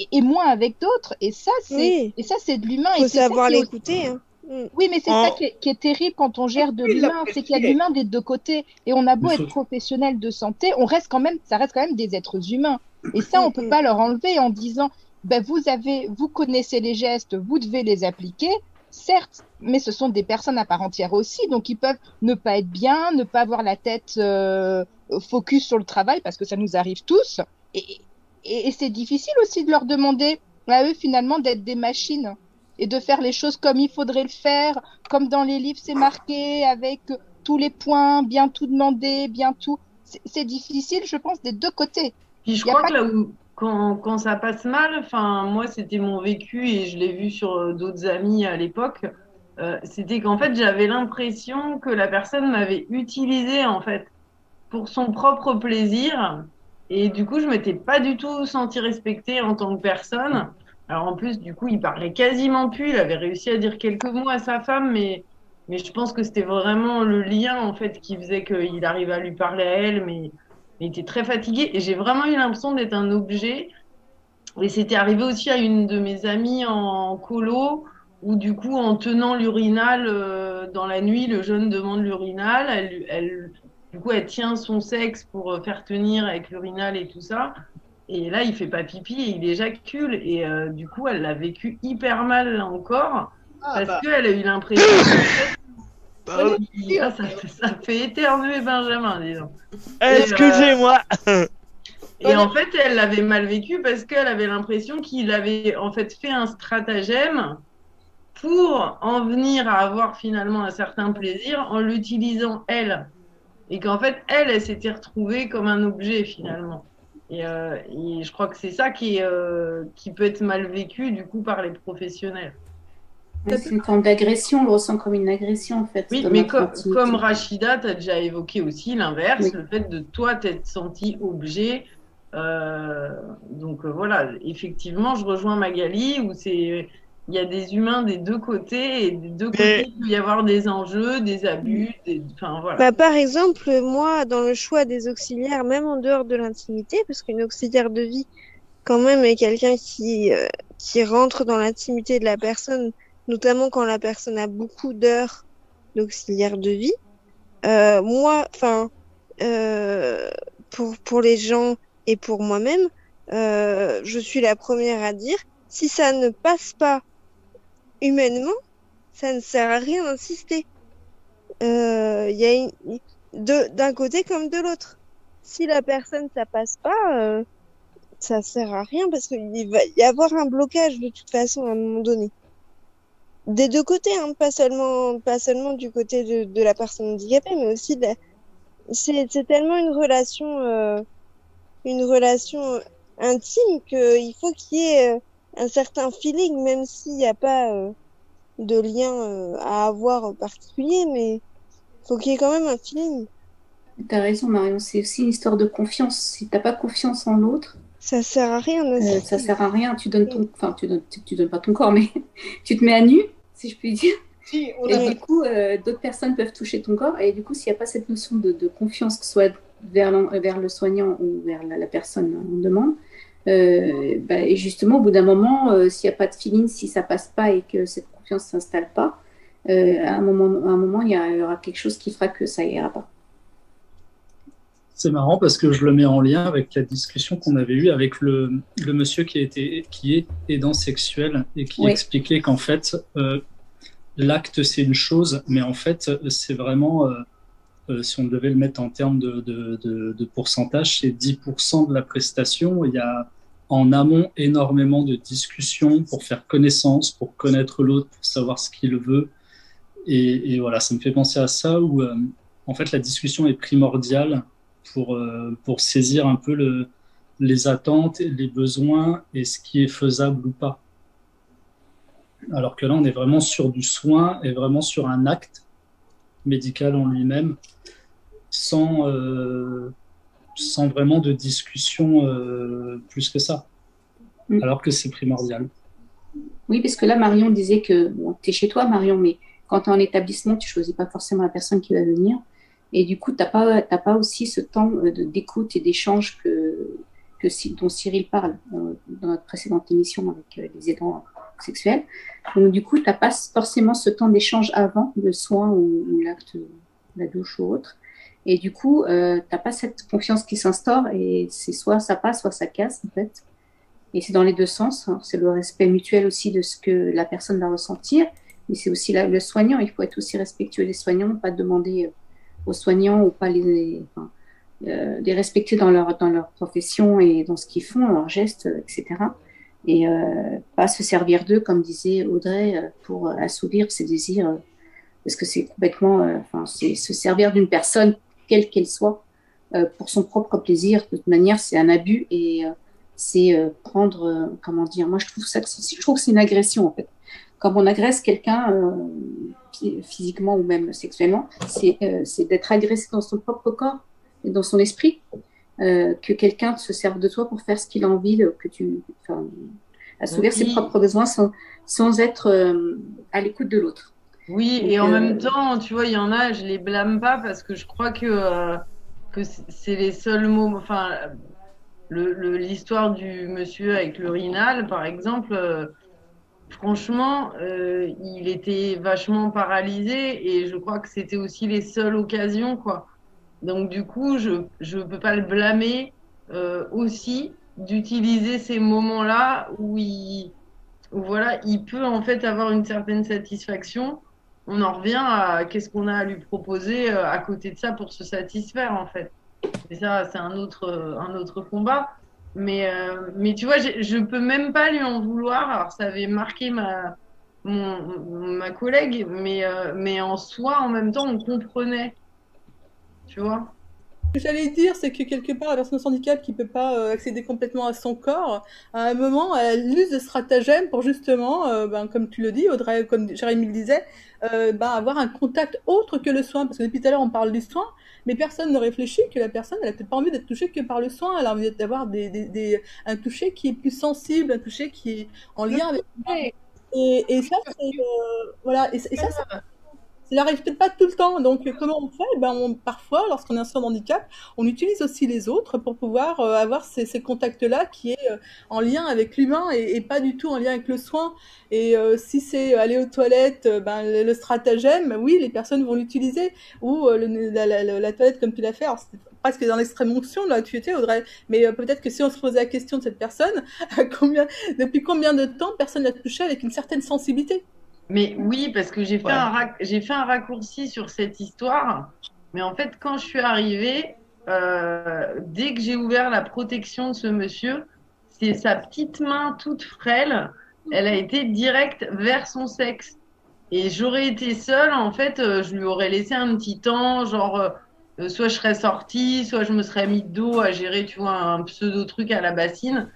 et, et moins avec d'autres. Et ça, c'est Oui. et ça c'est de l'humain. faut et c'est ça savoir l'écouter. Hein. Mm. Oui, mais c'est ça qui est, qui est terrible quand on gère de l'humain, c'est qu'il y a de l'humain des deux côtés. Et on a beau Il être faut- professionnel de santé, on reste quand même, ça reste quand même des êtres humains. Et ça, on peut pas leur enlever en disant, ben vous avez, vous connaissez les gestes, vous devez les appliquer. Certes, mais ce sont des personnes à part entière aussi, donc ils peuvent ne pas être bien, ne pas avoir la tête euh, focus sur le travail parce que ça nous arrive tous. Et, et, c'est difficile aussi de leur demander à eux finalement d'être des machines et de faire les choses comme il faudrait le faire, comme dans les livres c'est marqué, avec tous les points, bien tout demander, bien tout. C'est difficile, je pense, des deux côtés. Puis je crois que là où, quand, quand ça passe mal, enfin, moi, c'était mon vécu et je l'ai vu sur euh, d'autres amis à l'époque, euh, c'était qu'en fait, j'avais l'impression que la personne m'avait utilisé, en fait, pour son propre plaisir. Et du coup, je m'étais pas du tout sentie respectée en tant que personne. Alors en plus, du coup, il parlait quasiment plus. Il avait réussi à dire quelques mots à sa femme, mais, mais je pense que c'était vraiment le lien, en fait, qui faisait qu'il arrivait à lui parler à elle, mais il était très fatigué. Et j'ai vraiment eu l'impression d'être un objet. Et c'était arrivé aussi à une de mes amies en colo, où du coup, en tenant l'urinal euh, dans la nuit, le jeune demande l'urinal. Elle, elle, du coup, elle tient son sexe pour euh, faire tenir avec l'urinal et tout ça. Et là, il fait pas pipi et il éjacule. Et euh, du coup, elle l'a vécu hyper mal là encore. parce bah. qu'elle a eu l'impression. Ah, ça, ça fait éternuer Benjamin, dis donc. Et, euh, Excusez-moi. et en fait, elle l'avait mal vécu parce qu'elle avait l'impression qu'il avait en fait fait un stratagème pour en venir à avoir finalement un certain plaisir en l'utilisant elle. Et qu'en fait, elle, elle s'était retrouvée comme un objet finalement. Et, euh, et je crois que c'est ça qui, est, euh, qui peut être mal vécu du coup par les professionnels. C'est une forme d'agression, on le ressent comme une agression en fait. Oui, mais comme, intimité. comme Rachida, tu as déjà évoqué aussi l'inverse, Oui. le fait de toi t'être senti objet. Euh, donc euh, voilà, effectivement, je rejoins Magali où c'est il y a des humains des deux côtés et des deux côtés il peut y avoir des enjeux, des abus, des... enfin voilà. Bah, par exemple, moi, dans le choix des auxiliaires, même en dehors de l'intimité, parce qu'une auxiliaire de vie, quand même, est quelqu'un qui, euh, qui rentre dans l'intimité de la personne, notamment quand la personne a beaucoup d'heures d'auxiliaire de vie. euh, moi, enfin, euh, pour, pour les gens et pour moi-même, euh, je suis la première à dire, si ça ne passe pas humainement, ça ne sert à rien d'insister. Euh, Il y a une, d'un côté comme de l'autre. Si la personne ça passe pas, euh, ça sert à rien parce qu'il va y avoir un blocage de toute façon à un moment donné. Des deux côtés, hein, pas seulement pas seulement du côté de, de la personne handicapée, mais aussi de c'est c'est tellement une relation euh, une relation intime qu'il faut qu'il y ait euh, un certain feeling, même s'il n'y a pas euh, de lien euh, à avoir particulier, mais faut qu'il y ait quand même un feeling. T'as raison, Marion, c'est aussi une histoire de confiance. Si t'as pas confiance en l'autre, Ça sert à rien. euh, ça sert à rien. Tu donnes ton, enfin, tu donnes, tu, tu donnes pas ton corps, mais tu te mets à nu, si je puis dire. Si, on Et a- du coup, euh, d'autres personnes peuvent toucher ton corps. Et du coup, s'il n'y a pas cette notion de, de confiance, que ce soit vers, le soignant ou vers la, la personne en demande, euh, bah, et justement, au bout d'un moment, euh, s'il n'y a pas de feeling, si ça passe pas et que cette confiance ne s'installe pas, euh, à un moment, à un moment, il y, a- il y aura quelque chose qui fera que ça ira pas. C'est marrant parce que je le mets en lien avec la discussion qu'on avait eue avec le, le monsieur qui, été, qui est aidant sexuel et qui Oui. expliquait qu'en fait, euh, l'acte c'est une chose, mais en fait, c'est vraiment, euh, euh, si on devait le mettre en termes de, pourcentage, c'est 10% de la prestation. Il y a en amont énormément de discussions pour faire connaissance, pour connaître l'autre, pour savoir ce qu'il veut. Et, voilà, ça me fait penser à ça où euh, en fait la discussion est primordiale pour, pour saisir un peu le, les attentes, les besoins et ce qui est faisable ou pas. Alors que là, on est vraiment sur du soin et vraiment sur un acte médical en lui-même, sans, euh, sans vraiment de discussion euh, plus que ça. Alors que c'est primordial. Oui, parce que là, Marion disait que bon, tu es chez toi, Marion, mais quand tu es en établissement, tu choisis pas forcément la personne qui va venir. Et du coup, tu n'as pas, pas aussi ce temps euh, d'écoute et d'échange que, que, dont Cyril parle dans notre précédente émission avec les aidants sexuels. Donc, du coup, tu n'as pas forcément ce temps d'échange avant le soin ou, ou l'acte, la douche ou autre. Et du coup, euh, tu n'as pas cette confiance qui s'instaure et c'est soit ça passe, soit ça casse, en fait. Et c'est dans les deux sens. hein. C'est le respect mutuel aussi de ce que la personne va ressentir. Mais c'est aussi le soignant. Il faut être aussi respectueux des soignants, pas demander euh, aux soignants ou pas les, euh, les respecter dans leur, dans leur profession et dans ce qu'ils font, leurs gestes, etc. Et euh, pas se servir d'eux, comme disait Audrey, euh, pour assouvir ses désirs. euh, parce que c'est complètement, euh, enfin, c'est se servir d'une personne, quelle qu'elle soit, euh, pour son propre plaisir. De toute manière, c'est un abus et euh, c'est prendre, comment dire, moi je trouve ça, je trouve que c'est une agression en fait. Quand on agresse quelqu'un phy- physiquement ou même sexuellement, c'est d'être agressé dans son propre corps et dans son esprit, euh, que quelqu'un se serve de toi pour faire ce qu'il a envie, de- que tu, assouvir ses propres besoins sans, sans être euh, à l'écoute de l'autre. Oui, Donc, et en euh, même temps, tu vois, il y en a, je les blâme pas parce que je crois que, euh, que c'est- les seuls mots. Enfin, l'histoire du monsieur avec l'urinal, par exemple, euh, franchement, euh, il était vachement paralysé et je crois que c'était aussi les seules occasions, quoi. Donc, du coup, je je peux pas le blâmer euh, aussi d'utiliser ces moments-là où il, où voilà, il peut en fait avoir une certaine satisfaction. On en revient à qu'est-ce qu'on a à lui proposer euh, à côté de ça pour se satisfaire en fait. Et ça, c'est un autre, euh, un autre combat. Mais, euh, mais tu vois, je peux même pas lui en vouloir. Alors, ça avait marqué ma, mon, ma collègue, mais, euh, mais en soi, en même temps, on comprenait. Tu vois Ce que j'allais dire, c'est que quelque part, la personne sans handicap qui peut pas euh, accéder complètement à son corps, à un moment, elle use de stratagèmes pour justement, euh, ben, comme tu le dis, Audrey, comme Jérémy le disait, euh, ben, avoir un contact autre que le soin. Parce que depuis tout à l'heure, on parle du soin, mais personne ne réfléchit que la personne, elle a peut-être pas envie d'être touchée que par le soin. Elle a envie d'avoir des, des, des- un toucher qui est plus sensible, un toucher qui est en lien avec. Et, et ça, c'est euh, voilà, et, et ça, c'est- ça n'arrive peut-être pas tout le temps. Donc, comment on fait? Ben, Parfois, lorsqu'on est en handicap, on utilise aussi les autres pour pouvoir euh, avoir ces, ces contacts-là qui est euh, en lien avec l'humain et, pas du tout en lien avec le soin. Et euh, si c'est aller aux toilettes, ben, le, stratagème, oui, les personnes vont l'utiliser. Ou la, toilette comme tu l'as fait, alors, presque dans l'extrême onction, là, tu étais, Audrey. Mais peut-être que si on se posait la question de cette personne, depuis combien de temps personne l'a touché avec une certaine sensibilité? Mais oui, parce que j'ai fait, ouais. un j'ai fait un raccourci sur cette histoire. Mais en fait, quand je suis arrivée, euh, dès que j'ai ouvert la protection de ce monsieur, c'est sa petite main toute frêle, elle a été directe vers son sexe. Et j'aurais été seule, en fait, euh, je lui aurais laissé un petit temps, genre euh, soit je serais sortie, soit je me serais mis de dos à gérer, tu vois, un pseudo truc à la bassine.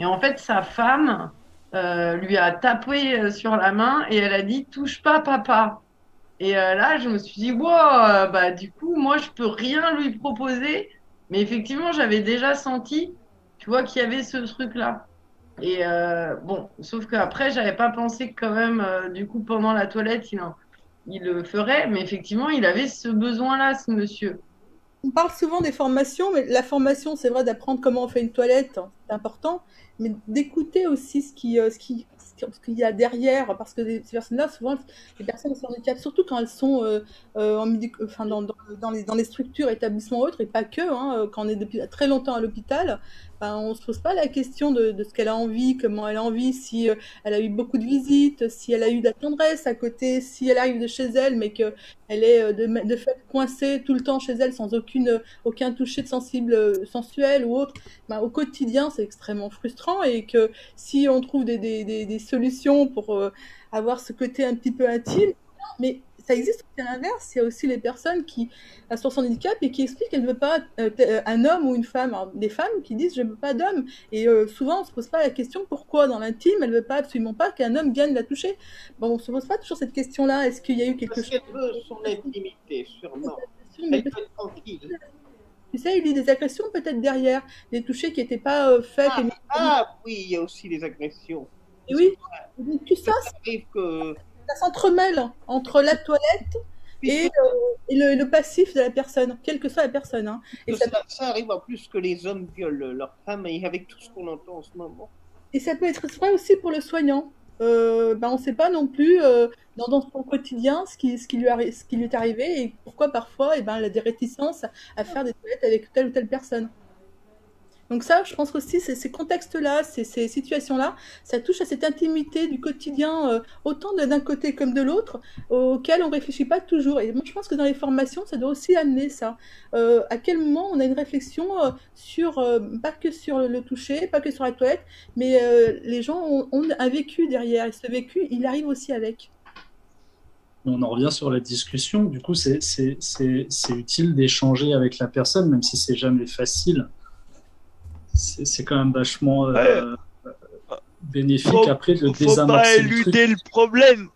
Et en fait, sa femme euh, lui a tapé sur la main et elle a dit touche pas papa. Et euh, là, je me suis dit wow, bah du coup, moi je peux rien lui proposer. Mais effectivement, j'avais déjà senti, tu vois, qu'il y avait ce truc là. Et euh, bon, sauf qu'après, j'avais pas pensé que quand même, du coup, pendant la toilette, il, il le ferait. Mais effectivement, il avait ce besoin-là, ce monsieur on parle souvent des formations, mais la formation, c'est vrai, d'apprendre comment on fait une toilette, c'est important, mais d'écouter aussi ce qui, ce qui, ce qu'il y a derrière, parce que ces personnes-là, souvent, les personnes sont handicap, surtout quand elles sont euh, en enfin, dans, dans, dans, les, dans les structures, établissements autres, et pas que, hein, quand on est depuis très longtemps à l'hôpital, ben, on se pose pas la question de, de ce qu'elle a envie, comment elle a envie, si euh, elle a eu beaucoup de visites, si elle a eu de la tendresse à côté, si elle arrive de chez elle, mais que elle est euh, de, de fait coincée tout le temps chez elle sans aucune, aucun toucher de sensible sensuel ou autre. Ben, au quotidien, c'est extrêmement frustrant et que si on trouve des, des, des, des solutions pour euh, avoir ce côté un petit peu intime, mais ça existe aussi à l'inverse. Il y a aussi les personnes qui sont sans handicap et qui expliquent qu'elles ne veulent pas euh, un homme ou une femme. Alors, des femmes qui disent je ne veux pas d'homme. Et euh, souvent, on ne se pose pas la question pourquoi dans l'intime, elle ne veut pas absolument pas qu'un homme vienne la toucher. Bon, on ne se pose pas toujours cette question-là. Est-ce qu'il y a eu quelque Parce chose? qu'elle veut son intimité, sûrement. Elle peut être tranquille. Tu sais, il y a des agressions peut-être derrière, des touchés qui n'étaient pas euh, faits. Ah, ah, oui, il y a aussi des agressions. Et oui, tout ça, ça arrive que ça s'entremêle entre la toilette et, euh, et le, le, passif de la personne, quelle que soit la personne. Hein. Et ça, ça, ça, arrive en plus que les hommes violent leurs femmes et avec tout ce qu'on entend en ce moment. Et ça peut être vrai aussi pour le soignant. Euh, ben on ne sait pas non plus euh, dans, dans, son quotidien ce qui, ce, qui lui arri- ce qui lui est arrivé et pourquoi parfois eh ben, elle a des réticences à faire des toilettes avec telle ou telle personne. Donc ça, je pense aussi, c'est ces contextes-là, ces, situations-là, ça touche à cette intimité du quotidien, euh, autant d'un côté comme de l'autre, auquel on réfléchit pas toujours. Et moi, je pense que dans les formations, ça doit aussi amener ça. Euh, à quel moment on a une réflexion euh, sur, pas que sur le, le, toucher, pas que sur la toilette, mais les gens ont, ont, un vécu derrière. Et ce vécu, il arrive aussi avec. On en revient sur la discussion. Du coup, c'est utile d'échanger avec la personne, même si c'est jamais facile c'est quand même vachement euh, ouais. bénéfique faut, après de faut pas éluder le, le problème.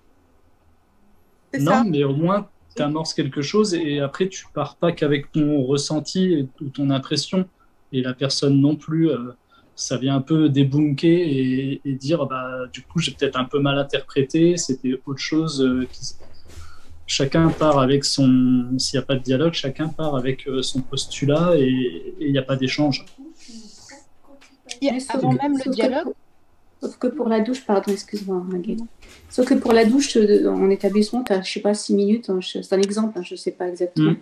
Non, ça. mais au moins tu amorces quelque chose et après tu pars pas qu'avec ton ressenti ou ton impression et la personne non plus. Euh, ça vient un peu débunker et, et dire bah du coup j'ai peut-être un peu mal interprété, c'était autre chose. Euh, qui... Chacun part avec son, s'il n'y a pas de dialogue, chacun part avec euh, son postulat et il n'y a pas d'échange. Avant même le dialogue. Que, sauf que pour la douche, pardon, excuse-moi, Sauf que pour la douche euh, en établissement, tu as, je sais pas, six minutes, hein, c'est un exemple, hein, je ne sais pas exactement. Mm.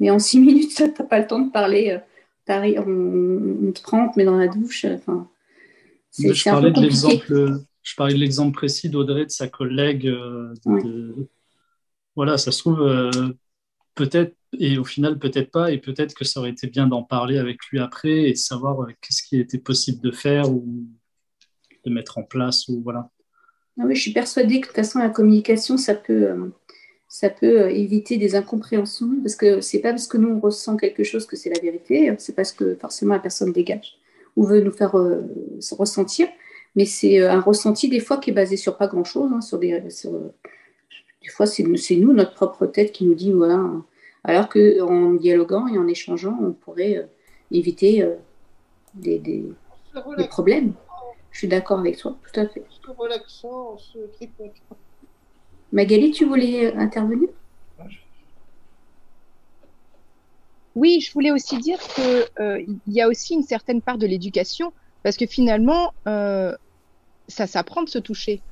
Mais en six minutes, tu n'as pas le temps de parler. Euh, on, on, te prend, on te met dans la douche. euh, je, parlais de l'exemple, je parlais de l'exemple précis d'Audrey, de sa collègue. Euh, de, Ouais. de- Voilà, ça se trouve, euh, peut-être, et au final, peut-être pas, et peut-être que ça aurait été bien d'en parler avec lui après et savoir euh, qu'est-ce qui était possible de faire ou de mettre en place, ou voilà. Non, mais je suis persuadée que de toute façon, la communication, ça peut, euh, ça peut euh, éviter des incompréhensions, parce que c'est pas parce que nous, on ressent quelque chose que c'est la vérité, c'est parce que forcément la personne dégage ou veut nous faire se ressentir, mais c'est un ressenti des fois qui est basé sur pas grand-chose, hein, sur des, des fois c'est nous, notre propre tête qui nous dit voilà, alors qu'en dialoguant et en échangeant, on pourrait euh, éviter euh, des, problèmes. Je suis d'accord avec toi, tout à fait. Relaxant. Magali, tu voulais euh, intervenir? Oui, je voulais aussi dire qu'il y a aussi une certaine part de l'éducation, parce que finalement, ça s'apprend de se toucher.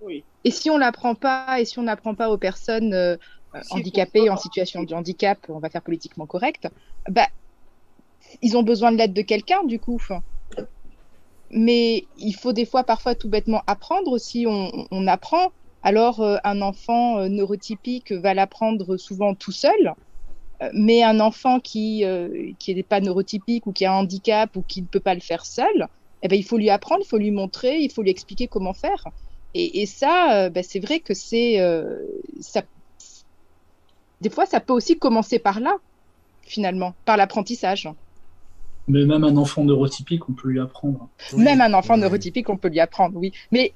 Oui. Et si on l'apprend pas, et si on n'apprend pas aux personnes handicapées, en situation de handicap, on va faire politiquement correct, bah, ils ont besoin de l'aide de quelqu'un, du coup. Mais il faut des fois, parfois, tout bêtement apprendre aussi. On, on apprend. Alors, euh, un enfant euh, neurotypique va l'apprendre souvent tout seul. Euh, Mais un enfant qui euh, qui n'est pas neurotypique ou qui a un handicap ou qui ne peut pas le faire seul, eh ben, il faut lui apprendre, il faut lui montrer, il faut lui expliquer comment faire. Et, et ça, euh, ben, c'est vrai que c'est euh, ça. Des fois, ça peut aussi commencer par là, finalement, par l'apprentissage. Mais même un enfant neurotypique, on peut lui apprendre. Même un enfant neurotypique, on peut lui apprendre, oui. Mais,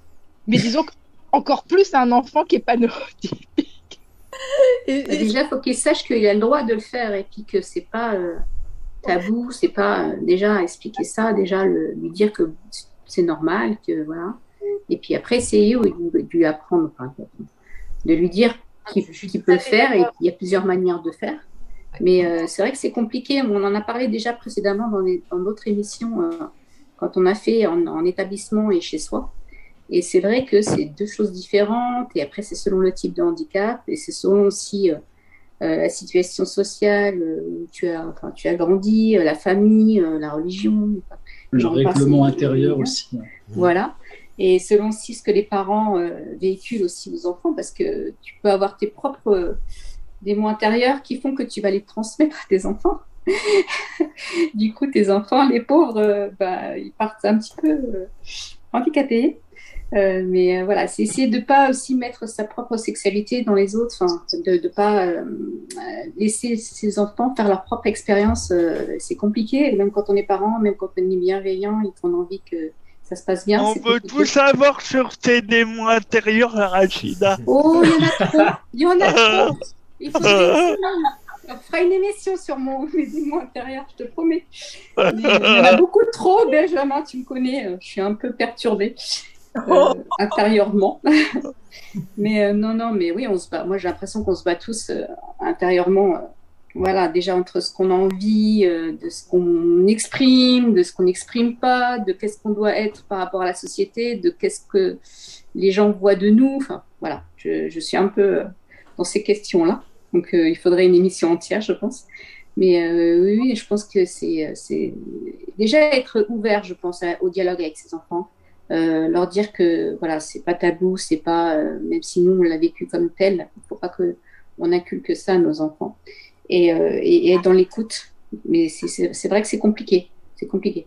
mais disons encore plus à un enfant qui n'est pas neurotypique. Bah, déjà, il faut qu'il sache qu'il a le droit de le faire et puis que c'est pas euh, tabou, c'est pas euh, déjà expliquer ça, déjà le- lui dire que c'est normal, que voilà. Et puis après, essayer de lui- de lui apprendre, enfin, de lui dire qu'il peut le faire et qu'il y a plusieurs manières de faire. Mais euh, c'est vrai que c'est compliqué. On en a parlé déjà précédemment dans dans d'autres émissions euh, quand on a fait en, en établissement et chez soi. Et c'est vrai que c'est deux choses différentes. Et après, c'est selon le type de handicap et c'est selon aussi euh, la situation sociale où tu as, enfin, tu as grandi, la famille, la religion. enfin, Le règlement intérieur aussi. Voilà. Et selon aussi ce que les parents euh, véhiculent aussi aux enfants, parce que tu peux avoir tes propres euh, démons intérieurs qui font que tu vas les transmettre à tes enfants. du coup, tes enfants, les pauvres, euh, bah, ils partent un petit peu handicapés. Mais voilà, c'est essayer de pas aussi mettre sa propre sexualité dans les autres, de ne pas laisser ses enfants faire leur propre expérience. c'est compliqué, même quand on est parent, même quand on est bienveillant et qu'on a envie que ça se passe bien. On veut tout savoir sur tes démons intérieurs, Rachida. Oh, il y en a trop. Il y en a trop. Il faudrait on fera une émission sur mon, mes démons intérieurs, je te promets. Mais, il y en a beaucoup trop, Benjamin, tu me connais, euh, je suis un peu perturbée euh, intérieurement. mais euh, non, non, mais oui, on se bat. Moi, j'ai l'impression qu'on se bat tous euh, intérieurement. Voilà, déjà entre ce qu'on a envie, euh, de ce qu'on exprime, de ce qu'on n'exprime pas, de qu'est-ce qu'on doit être par rapport à la société, de qu'est-ce que les gens voient de nous. Enfin, voilà, je, je suis un peu euh, dans ces questions-là. Donc, euh, il faudrait une émission entière, je pense. Mais euh, oui, je pense que c'est euh, c'est déjà être ouvert, je pense, au dialogue avec ses enfants. Euh, leur dire que voilà, c'est pas tabou, c'est pas même si nous on l'a vécu comme tel, il faut pas que on inculque ça à nos enfants et, euh, et, et être dans l'écoute. Mais c'est- vrai que c'est compliqué, c'est compliqué.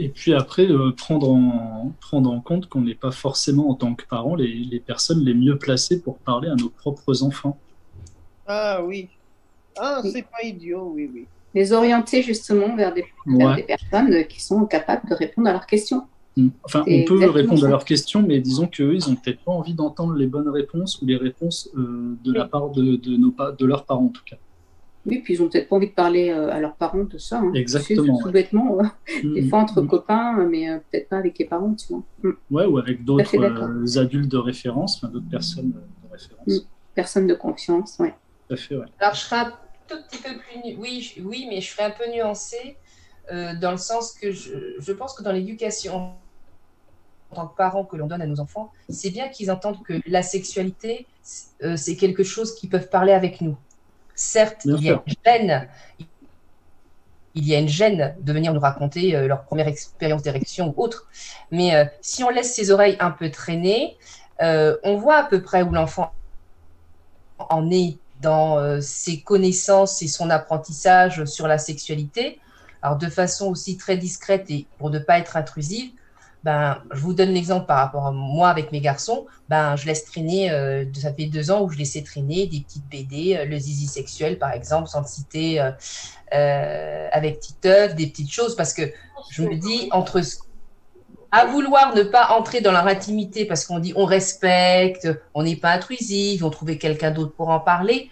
Et puis après, euh, prendre, en, prendre en compte qu'on n'est pas forcément, en tant que parents, les, les personnes les mieux placées pour parler à nos propres enfants. Ah oui. Ah, c'est pas idiot, oui, oui. Les orienter justement vers des, vers Ouais. des personnes qui sont capables de répondre à leurs questions. Mm. Enfin, on peut répondre ça. à leurs questions, mais disons qu'eux, ils ont peut-être pas envie d'entendre les bonnes réponses ou les réponses euh, de la part de, de, nos, de leurs parents, en tout cas. Oui, puis ils ont peut-être pas envie de parler euh, à leurs parents de ça. hein. Exactement, Tu sais, Tout ouais. bêtement, euh, des Mm, fois entre mm. copains, mais euh, peut-être pas avec les parents, tu vois. Mm. Ouais, ou avec d'autres euh, adultes de référence, enfin, d'autres personnes de référence. Mm. Personne de confiance, ouais. Tout à fait, ouais. Alors, je serais un tout petit peu plus. nu- Oui, je- oui, mais je serais un peu nuancée euh, dans le sens que je, je pense que dans l'éducation en tant que parents que l'on donne à nos enfants, c'est bien qu'ils entendent que la sexualité, c'est quelque chose qu'ils peuvent parler avec nous. Certes, Bien il y a une gêne. Il y a une gêne de venir nous raconter euh, leur première expérience d'érection ou autre. Mais euh, si on laisse ses oreilles un peu traîner, euh, on voit à peu près où l'enfant en est dans ses connaissances et son apprentissage sur la sexualité. Alors de façon aussi très discrète et pour ne pas être intrusive, ben, je vous donne l'exemple par rapport à moi avec mes garçons. Ben, je laisse traîner, euh, ça fait deux ans où je laissais traîner des petites BD, euh, le zizi sexuel par exemple, sans le citer, euh, euh, avec Titeuf, des petites choses, parce que je me dis, entre à vouloir ne pas entrer dans leur intimité parce qu'on dit on respecte, on n'est pas intrusif, on trouvait quelqu'un d'autre pour en parler.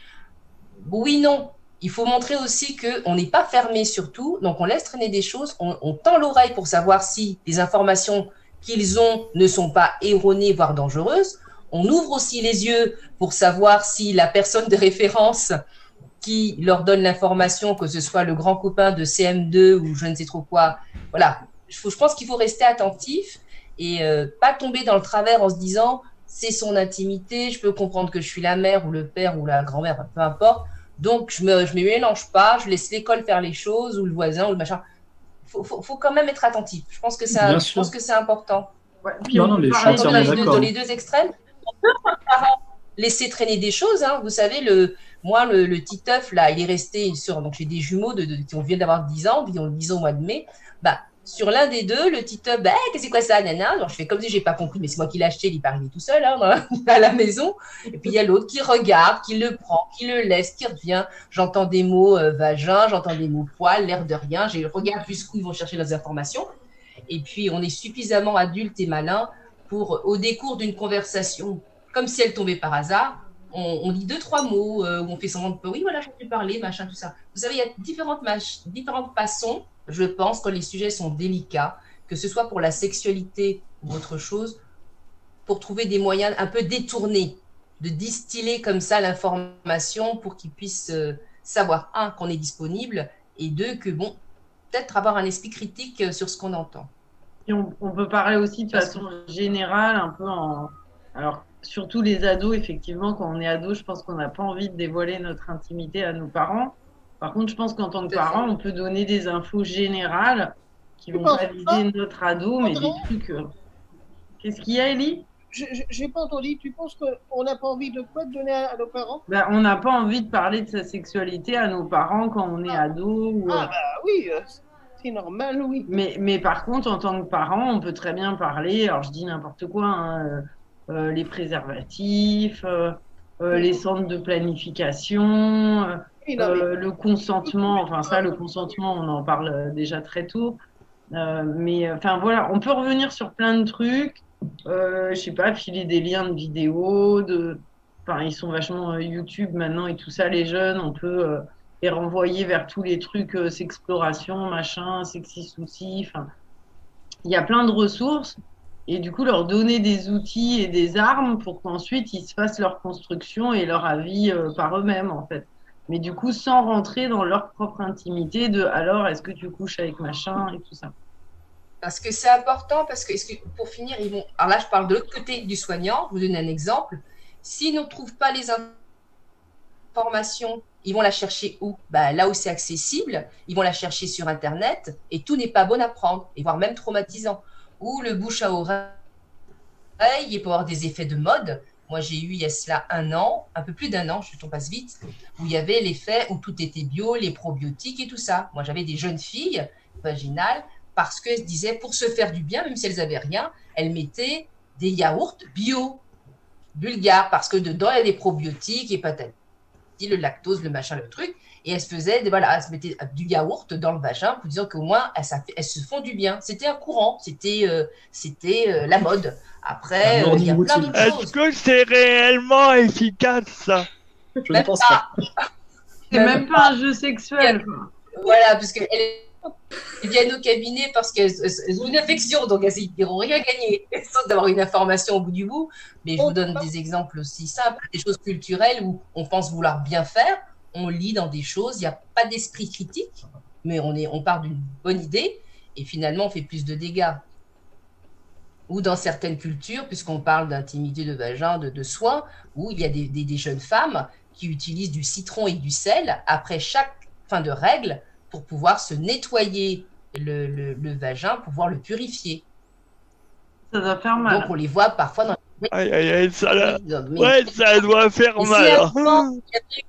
Oui, non. Il faut montrer aussi qu'on n'est pas fermé sur tout, donc on laisse traîner des choses, on, tend l'oreille pour savoir si les informations qu'ils ont ne sont pas erronées, voire dangereuses. On ouvre aussi les yeux pour savoir si la personne de référence qui leur donne l'information, que ce soit le grand copain de CM2 ou je ne sais trop quoi. Voilà, je, je pense qu'il faut rester attentif et euh, pas tomber dans le travers en se disant c'est son intimité, je peux comprendre que je suis la mère ou le père ou la grand-mère, peu importe. Donc je me, je me mélange pas, je laisse l'école faire les choses ou le voisin ou le machin. Faut, faut, faut quand même être attentif. Je pense que c'est, je pense que c'est important. Non, non, Dans entièrement les deux-. Dans les deux extrêmes, on peut, laisser traîner des choses. Hein. Vous savez, le, moi, le, le Titeuf, là, il est resté sur. Donc, j'ai des jumeaux de, de- qui ont viennent d'avoir 10 ans, qui ont 10 ans au mois de mai. Bah, sur l'un des deux, le Titeuf, bah, qu'est-ce que c'est quoi ça, nana? Je fais comme si j'ai pas compris, mais c'est moi qui l'ai acheté, il est pas arrivé tout seul hein, à la maison. Et puis, il y a l'autre qui regarde, qui le prend, qui le laisse, qui revient. J'entends des mots euh, vagin, j'entends des mots poil, l'air de rien. J'ai regarde jusqu'où ils vont chercher leurs informations. Et puis, on est suffisamment adulte et malin pour, au décours d'une conversation, comme si elle tombait par hasard, on, dit deux, trois mots, euh, on fait semblant de oui, voilà, j'ai entendu parler, machin, tout ça. Vous savez, il y a différentes, différentes façons, je pense, quand les sujets sont délicats, que ce soit pour la sexualité ou autre chose, pour trouver des moyens un peu détournés, de distiller comme ça l'information pour qu'ils puissent euh, savoir, un, qu'on est disponible, et deux, que, bon, peut-être avoir un esprit critique euh, sur ce qu'on entend. Et on, on peut parler aussi de façon générale, un peu en. Alors, surtout les ados, effectivement, quand on est ado, je pense qu'on n'a pas envie de dévoiler notre intimité à nos parents. Par contre, je pense qu'en tant que parent, on peut donner des infos générales qui vont viser notre ado, mais des trucs. euh, Qu'est-ce qu'il y a, Ellie Je n'ai pas entendu. Tu penses qu'on n'a pas envie de quoi de donner à, à nos parents? Ben, On n'a pas envie de parler de sa sexualité à nos parents quand on est ado. Ou, Ah, bah oui, euh, c'est normal, oui. Mais, mais par contre, en tant que parent, on peut très bien parler, alors je dis n'importe quoi, hein, euh, euh, les préservatifs, euh, euh, les centres de planification, euh, Oui, non, mais- euh, le consentement, enfin ça, le consentement, on en parle euh, déjà très tôt. Euh, mais enfin voilà, on peut revenir sur plein de trucs. Euh, je sais pas, filer des liens de vidéos, de, enfin ils sont vachement YouTube maintenant et tout ça, les jeunes, on peut les renvoyer vers tous les trucs sexploration, machin, sexy souci. Enfin, il y a plein de ressources et du coup leur donner des outils et des armes pour qu'ensuite ils se fassent leur construction et leur avis euh, par eux-mêmes en fait. Mais du coup sans rentrer dans leur propre intimité de alors est-ce que tu couches avec machin et tout ça? Parce que c'est important, parce que, pour finir, ils vont. Alors là, je parle de l'autre côté du soignant. Je vous donne un exemple. S'ils ne trouvent pas les informations, ils vont la chercher où? Bah, Là où c'est accessible, ils vont la chercher sur Internet et tout n'est pas bon à prendre, et voire même traumatisant. Ou le bouche à oreille, il peut avoir des effets de mode. Moi, j'ai eu il y a cela un an, un peu plus d'un an, je on passe vite, où il y avait l'effet où tout était bio, les probiotiques et tout ça. Moi, j'avais des jeunes filles vaginales parce qu'elles disaient pour se faire du bien, même si elles avaient rien, elles mettaient des yaourts bio, bulgares, parce que dedans il y a des probiotiques et patati, le lactose, le machin, le truc. Et elles se faisaient, des- voilà, elles se mettaient du yaourt dans le vagin pour disant qu'au moins elles, ça fait- elles se font du bien. C'était un courant, c'était euh, c'était euh, la mode. Après, euh, il y a plein d'autres Est-ce choses. que c'est réellement efficace ça? Je ne pense pas. C'est même pas un jeu sexuel. Voilà, parce qu'elles elles viennent au cabinet parce qu'elles elles ont une infection, donc elles n'iront rien gagner, sauf d'avoir une information au bout du bout. Mais je vous donne des exemples aussi simples, des choses culturelles où on pense vouloir bien faire, on lit dans des choses, il n'y a pas d'esprit critique, mais on, est, on part d'une bonne idée et finalement on fait plus de dégâts. Ou dans certaines cultures, puisqu'on parle d'intimité de vagin, de, de soins, où il y a des, des- des jeunes femmes qui utilisent du citron et du sel après chaque fin de règle pour pouvoir se nettoyer le, le- le vagin, pouvoir le purifier. Ça doit faire mal. Donc on les voit parfois dans les... Aïe aïe aïe, ça, ouais, ça doit faire mal. il y avait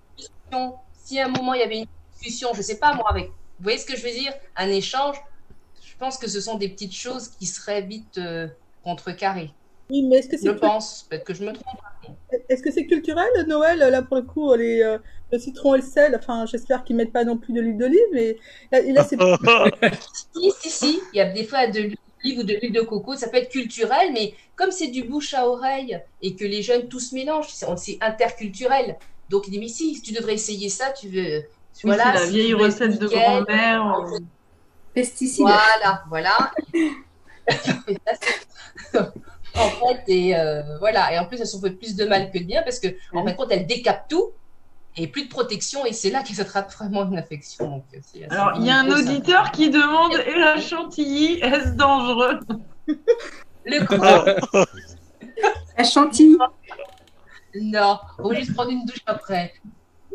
si à un moment il y avait une discussion, je sais pas moi, avec, vous voyez ce que je veux dire, un échange, je pense que ce sont des petites choses qui seraient vite euh, contrecarrées. Oui, mais est-ce que Je c'est pense, peut-être que je me trompe. est-ce que c'est culturel Noël? Là pour le coup les euh, le citron et le sel enfin j'espère qu'ils mettent pas non plus de l'huile d'olive mais là, et là, c'est Si, si, si, il y a des fois de l'huile ou de l'huile de coco, ça peut être culturel, mais comme c'est du bouche à oreille et que les jeunes tous se mélangent, c'est interculturel. Donc il dit, mais si, tu devrais essayer ça, tu veux. Oui, c'est la si vieille recette de grand-mère. euh, Pesticides. Voilà, voilà. en fait, et euh, voilà. Et en plus, elles sont fait plus de mal que de bien parce que, en fin de compte, elles décapent tout. et plus de protection, et c'est là qu'il s'attrape vraiment une infection. Donc, Alors, il y a un ça. auditeur qui demande Et la chantilly, est-ce dangereux? Le quoi La chantilly. Non, on va juste prendre une douche après.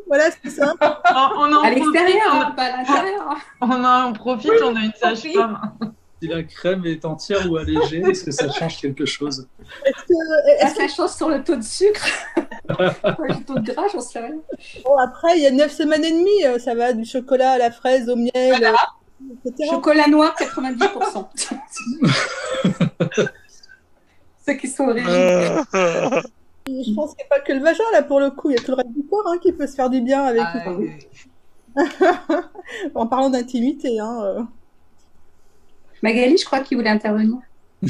Voilà, c'est ça. On, on en À l'extérieur, pas à l'intérieur. On, en profite, on a une sage-femme. Si la crème est entière ou allégée, est-ce que ça change quelque chose? Est-ce que, Ça est-ce que- fait chose sur le taux de sucre. le taux de gras, j'en sais rien. bon, après, il y a 9 semaines et demie, euh, ça va du chocolat à la fraise, au miel, euh, etc. Chocolat noir, 90%. Ceux qui sont rigides. Je pense qu'il n'y a pas que le vagin, là, pour le coup. Il y a tout le reste du corps hein, qui peut se faire du bien avec. Ah, oui. en parlant d'intimité. Hein, euh. Magali, je crois qu'il voulait intervenir.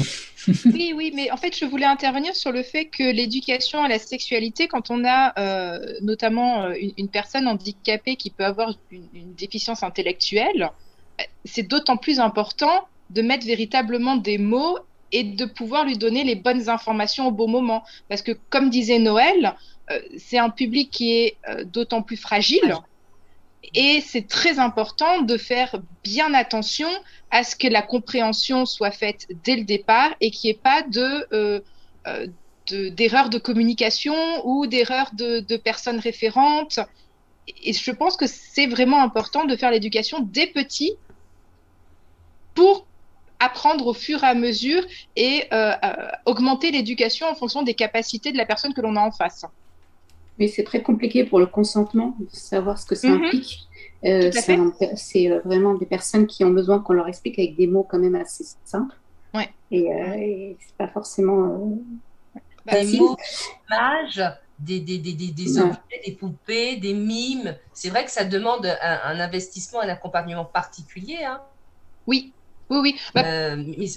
Oui, oui, mais en fait, je voulais intervenir sur le fait que l'éducation à la sexualité, quand on a euh, notamment euh, une, une personne handicapée qui peut avoir une, une déficience intellectuelle, c'est d'autant plus important de mettre véritablement des mots et de pouvoir lui donner les bonnes informations au bon moment. Parce que, comme disait Noël, euh, c'est un public qui est euh, d'autant plus fragile. Et c'est très important de faire bien attention à ce que la compréhension soit faite dès le départ et qu'il n'y ait pas de, euh, de- d'erreurs de, communication ou d'erreurs de, de personnes référentes. Et je pense que c'est vraiment important de faire l'éducation dès petit pour apprendre au fur et à mesure et euh, euh, augmenter l'éducation en fonction des capacités de la personne que l'on a en face. Mais c'est très compliqué pour le consentement, de savoir ce que ça Mhm. implique. Euh, c'est vraiment des personnes qui ont besoin qu'on leur explique avec des mots quand même assez simples. Ouais. Et, euh, et c'est pas forcément euh, Des mots, des images, des, des, des, des, des Ouais. objets, des poupées, des mimes. C'est vrai que ça demande un, un investissement, un accompagnement particulier. Hein. Oui, oui, oui. Bah, Euh, mais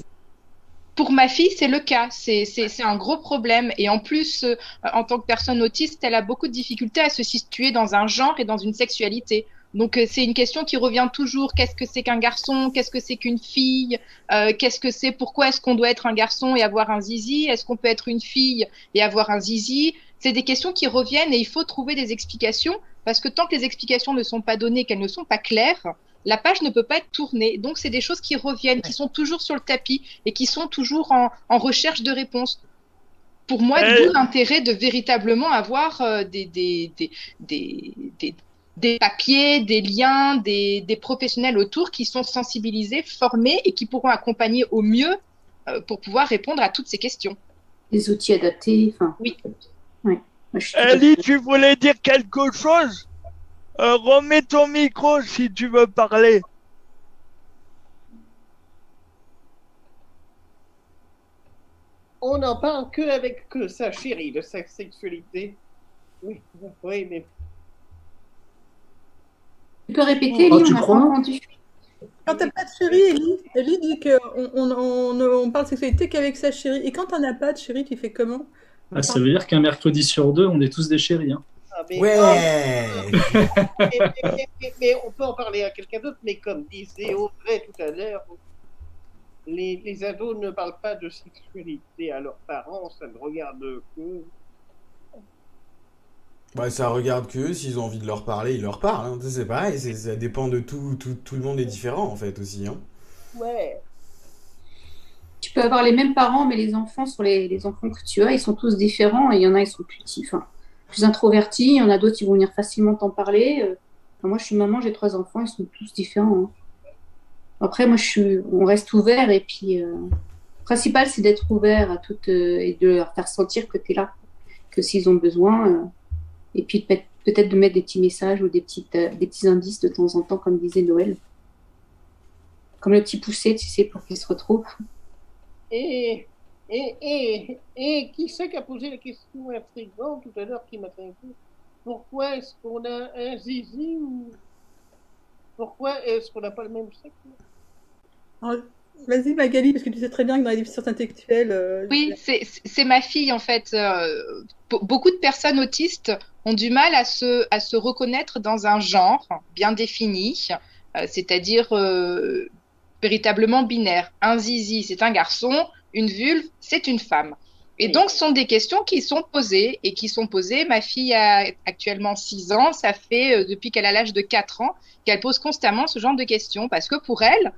Pour ma fille, c'est le cas. C'est un gros problème. Et en plus, euh, en tant que personne autiste, elle a beaucoup de difficultés à se situer dans un genre et dans une sexualité. Donc, euh, c'est une question qui revient toujours. Qu'est-ce que c'est qu'un garçon? Qu'est-ce que c'est qu'une fille? Euh, Qu'est-ce que c'est? Pourquoi est-ce qu'on doit être un garçon et avoir un zizi? Est-ce qu'on peut être une fille et avoir un zizi? C'est des questions qui reviennent et il faut trouver des explications parce que tant que les explications ne sont pas données, qu'elles ne sont pas claires, la page ne peut pas être tournée. Donc, c'est des choses qui reviennent, qui sont toujours sur le tapis et qui sont toujours en, en recherche de réponses. Pour moi, Euh. d'où l'intérêt de véritablement avoir euh, des, des, des, des, des, des papiers, des liens, des, des professionnels autour qui sont sensibilisés, formés et qui pourront accompagner au mieux euh, pour pouvoir répondre à toutes ces questions. des outils adaptés. Enfin, Oui. ouais. Moi, Ellie, tu voulais dire quelque chose? Euh, Remets ton micro si tu veux parler. On n'en parle que avec que sa chérie de sa sexualité. Oui, oui, mais Tu peux répéter, Oh, Ellie, tu on n'a pas crois entendu. Quand t'as pas de chérie, Ellie, Ellie dit qu'on on, on, on parle de sexualité qu'avec sa chérie. Et quand t'en as pas de chérie, tu fais comment? Ah, Ça veut dire qu'un mercredi sur deux, on est tous des chéris. hein. Ah, mais- Ouais mais, mais- mais- mais on peut en parler à quelqu'un d'autre, mais comme disait Audrey tout à l'heure, les, les ados ne parlent pas de sexualité à leurs parents, ça ne regarde que. Bah, ça regarde que s'ils ont envie de leur parler, ils leur parlent. hein. C'est pareil, c'est- ça dépend de tout, tout. Tout le monde est différent en fait aussi. Hein. Ouais. Tu peux avoir les mêmes parents, mais les enfants sur les, les enfants que tu as, ils sont tous différents. Et il y en a, ils sont plus, enfin, plus introvertis. Il y en a d'autres qui vont venir facilement t'en parler. Euh, moi, je suis maman, j'ai trois enfants, ils sont tous différents. hein. Après, moi, je suis, on reste ouvert. Et puis, euh, le principal, c'est d'être ouvert à tout euh, et de leur faire sentir que tu es là, que s'ils ont besoin. et puis, peut- peut-être de mettre des petits messages ou des, petites, des petits indices de temps en temps, comme disait Noël. Comme le petit poussé, tu sais, pour qu'ils se retrouvent. Et, et, et, et qui c'est qui a posé la question intrigante tout à l'heure qui m'a trinqué Pourquoi est-ce qu'on a un zizi ou pourquoi est-ce qu'on n'a pas le même sexe? Alors, Vas-y, Magali, parce que tu sais très bien que dans les déficiences intellectuelles. euh, Oui, c'est c'est ma fille en fait. Euh, be- beaucoup de personnes autistes ont du mal à se, à se reconnaître dans un genre bien défini, euh, c'est-à-dire euh, véritablement binaire. Un zizi, c'est un garçon, une vulve, c'est une femme. Et donc, ce sont des questions qui sont posées et qui sont posées. Ma fille a actuellement 6 ans. Ça fait euh, depuis qu'elle a l'âge de 4 ans qu'elle pose constamment ce genre de questions parce que pour elle,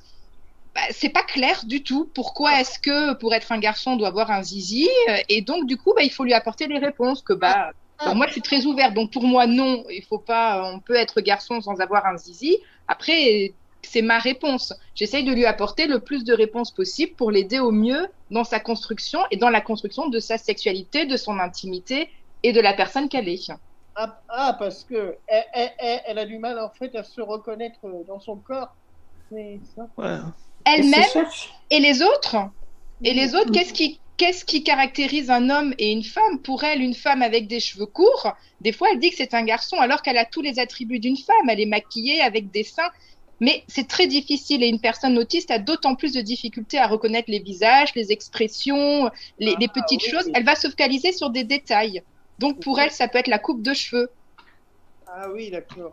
bah, c'est pas clair du tout. Pourquoi est-ce que pour être un garçon, on doit avoir un zizi Et donc, du coup, bah, il faut lui apporter des réponses que bah. alors moi, je suis très ouverte. Donc, pour moi, non, il faut pas. On peut être garçon sans avoir un zizi. Après, c'est ma réponse. J'essaye de lui apporter le plus de réponses possible pour l'aider au mieux dans sa construction et dans la construction de sa sexualité, de son intimité et de la personne qu'elle est. Ah, ah, parce que elle, elle- elle- elle a du mal en fait à se reconnaître dans son corps. Elle-même et les autres. Et les autres, qu'est-ce qui, qu'est-ce qui caractérise un homme et une femme? Pour elle, une femme avec des cheveux courts, des fois, elle dit que c'est un garçon alors qu'elle a tous les attributs d'une femme. Elle est maquillée avec des seins. Mais c'est très difficile et une personne autiste a d'autant plus de difficultés à reconnaître les visages, les expressions, les, les petites choses. Elle va se focaliser sur des détails. Donc pour elle, ça peut être la coupe de cheveux. Ah oui, d'accord.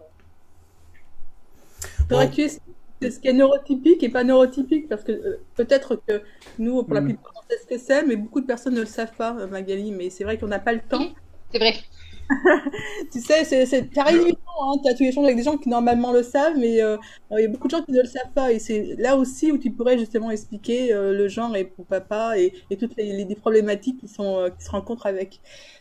Faudrait que tu ce qui est neurotypique et pas neurotypique, parce que euh, peut-être que nous, pour la Mm. plupart, on sait ce que c'est, mais beaucoup de personnes ne le savent pas, euh, Magali, mais c'est vrai qu'on n'a pas le temps. C'est vrai. tu sais, c'est, évident, hein, tu as tous les échanges avec des gens qui normalement le savent, mais euh, il y a beaucoup de gens qui ne le savent pas, et c'est là aussi où tu pourrais justement expliquer euh, le genre et pour papa et, et toutes les, les- les problématiques qui, sont, euh, qui se rencontrent avec.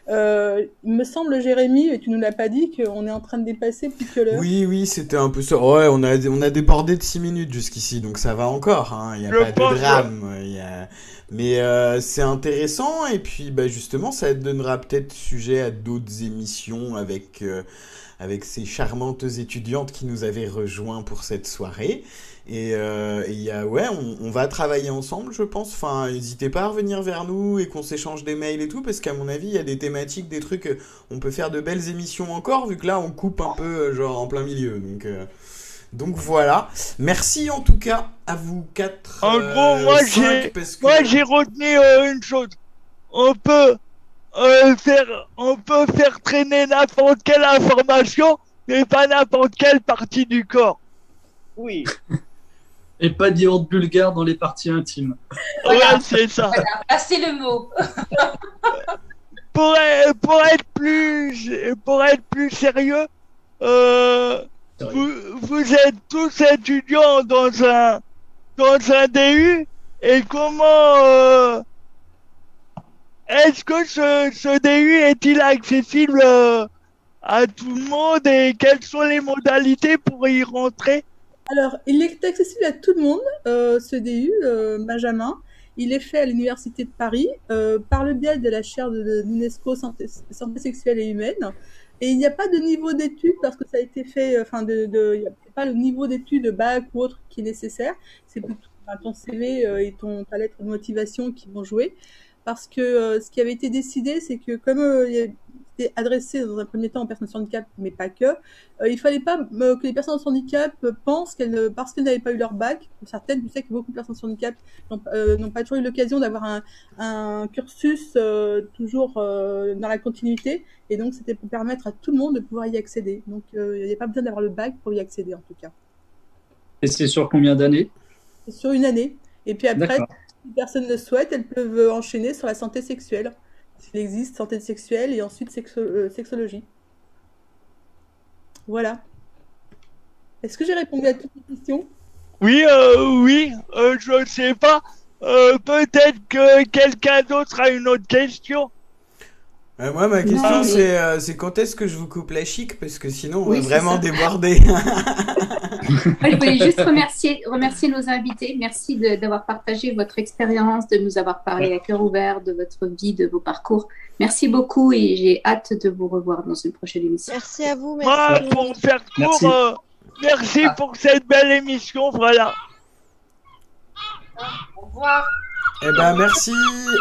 Euh, il me semble, Jérémy, et tu nous l'as pas dit, qu'on est en train de dépasser plus que l'heure. Oui, oui, c'était un peu ça. Ouais, on a, on a débordé de 6 minutes jusqu'ici, donc ça va encore. hein. Il n'y a pas de drame. il y a- Mais euh, c'est intéressant, et puis bah, justement, ça donnera peut-être sujet à d'autres émissions avec, euh, avec ces charmantes étudiantes qui nous avaient rejoints pour cette soirée. Et euh, il y a, ouais, on, on va travailler ensemble, je pense. Enfin, n'hésitez pas à revenir vers nous et qu'on s'échange des mails et tout, parce qu'à mon avis, il y a des thématiques, des trucs. euh, On peut faire de belles émissions encore, vu que là, on coupe un peu, genre, en plein milieu. Donc, euh, donc voilà. Merci en tout cas à vous quatre. En euh, gros, moi j'ai, parce que- moi j'ai retenu euh, une chose. On peut euh, faire, on peut faire traîner n'importe quelle information, mais pas n'importe quelle partie du corps. Oui. Et pas d'iode bulgare dans les parties intimes. Ouais, c'est ça. Ah, c'est le mot. Pour être, pour être plus, pour être plus sérieux, euh, vous, vous êtes tous étudiants dans un, dans un DU, et comment, euh, est-ce que ce, DU est-il accessible euh, à tout le monde et quelles sont les modalités pour y rentrer? Alors, il est accessible à tout le monde, euh, ce DU, euh, Benjamin. Il est fait à l'Université de Paris euh, par le biais de la chaire de, l'UNESCO santé, sexuelle et humaine. Et il n'y a pas de niveau d'études parce que ça a été fait, enfin, il n'y a pas le niveau d'études bac ou autre qui est nécessaire. C'est plutôt ton CV et ton, ta lettre de motivation qui vont jouer. Parce que euh, ce qui avait été décidé, c'est que comme euh, il c'était adressé dans un premier temps aux personnes sans handicap, mais pas que, euh, il fallait pas euh, que les personnes sans handicap pensent qu'elles, ne- parce qu'elles n'avaient pas eu leur bac, pour certaines, tu sais que beaucoup de personnes sans handicap n'ont euh, n'ont pas toujours eu l'occasion d'avoir un, un cursus toujours dans la continuité, et donc c'était pour permettre à tout le monde de pouvoir y accéder. Donc il n'y a pas besoin d'avoir le bac pour y accéder en tout cas. Et c'est sur combien d'années? C'est sur une année. Et puis après, Personnes le souhaitent, elles peuvent enchaîner sur la santé sexuelle. S'il existe santé sexuelle et ensuite euh, sexologie. Voilà. Est-ce que j'ai répondu à toutes les questions? Oui, euh, oui, euh, je ne sais pas. Peut-être que quelqu'un d'autre a une autre question. Euh, moi, ma question, c'est euh, c'est quand est-ce que je vous coupe la chic? Parce que sinon, on Oui, va vraiment déborder. Moi, je voulais juste remercier, remercier nos invités. Merci de- d'avoir partagé votre expérience, de nous avoir parlé à cœur ouvert de votre vie, de vos parcours. Merci beaucoup et j'ai hâte de vous revoir dans une prochaine émission. Merci à vous. Moi, pour faire court, Merci. euh, merci pour cette belle émission, voilà. Au revoir. Eh ben, merci.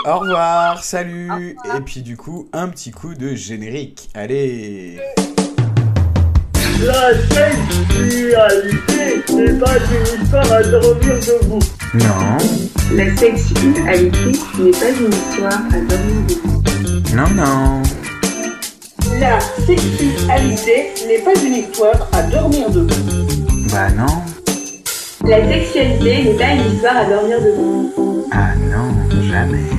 Au revoir. Salut. Et puis, du coup, un petit coup de générique. Allez. La sexualité n'est pas une histoire à dormir debout. Non, La sexualité n'est pas une histoire à dormir debout. non, non. La sexualité n'est pas une histoire à dormir debout. Bah non. La sexualité n'est pas une histoire à dormir debout. Ah non, jamais.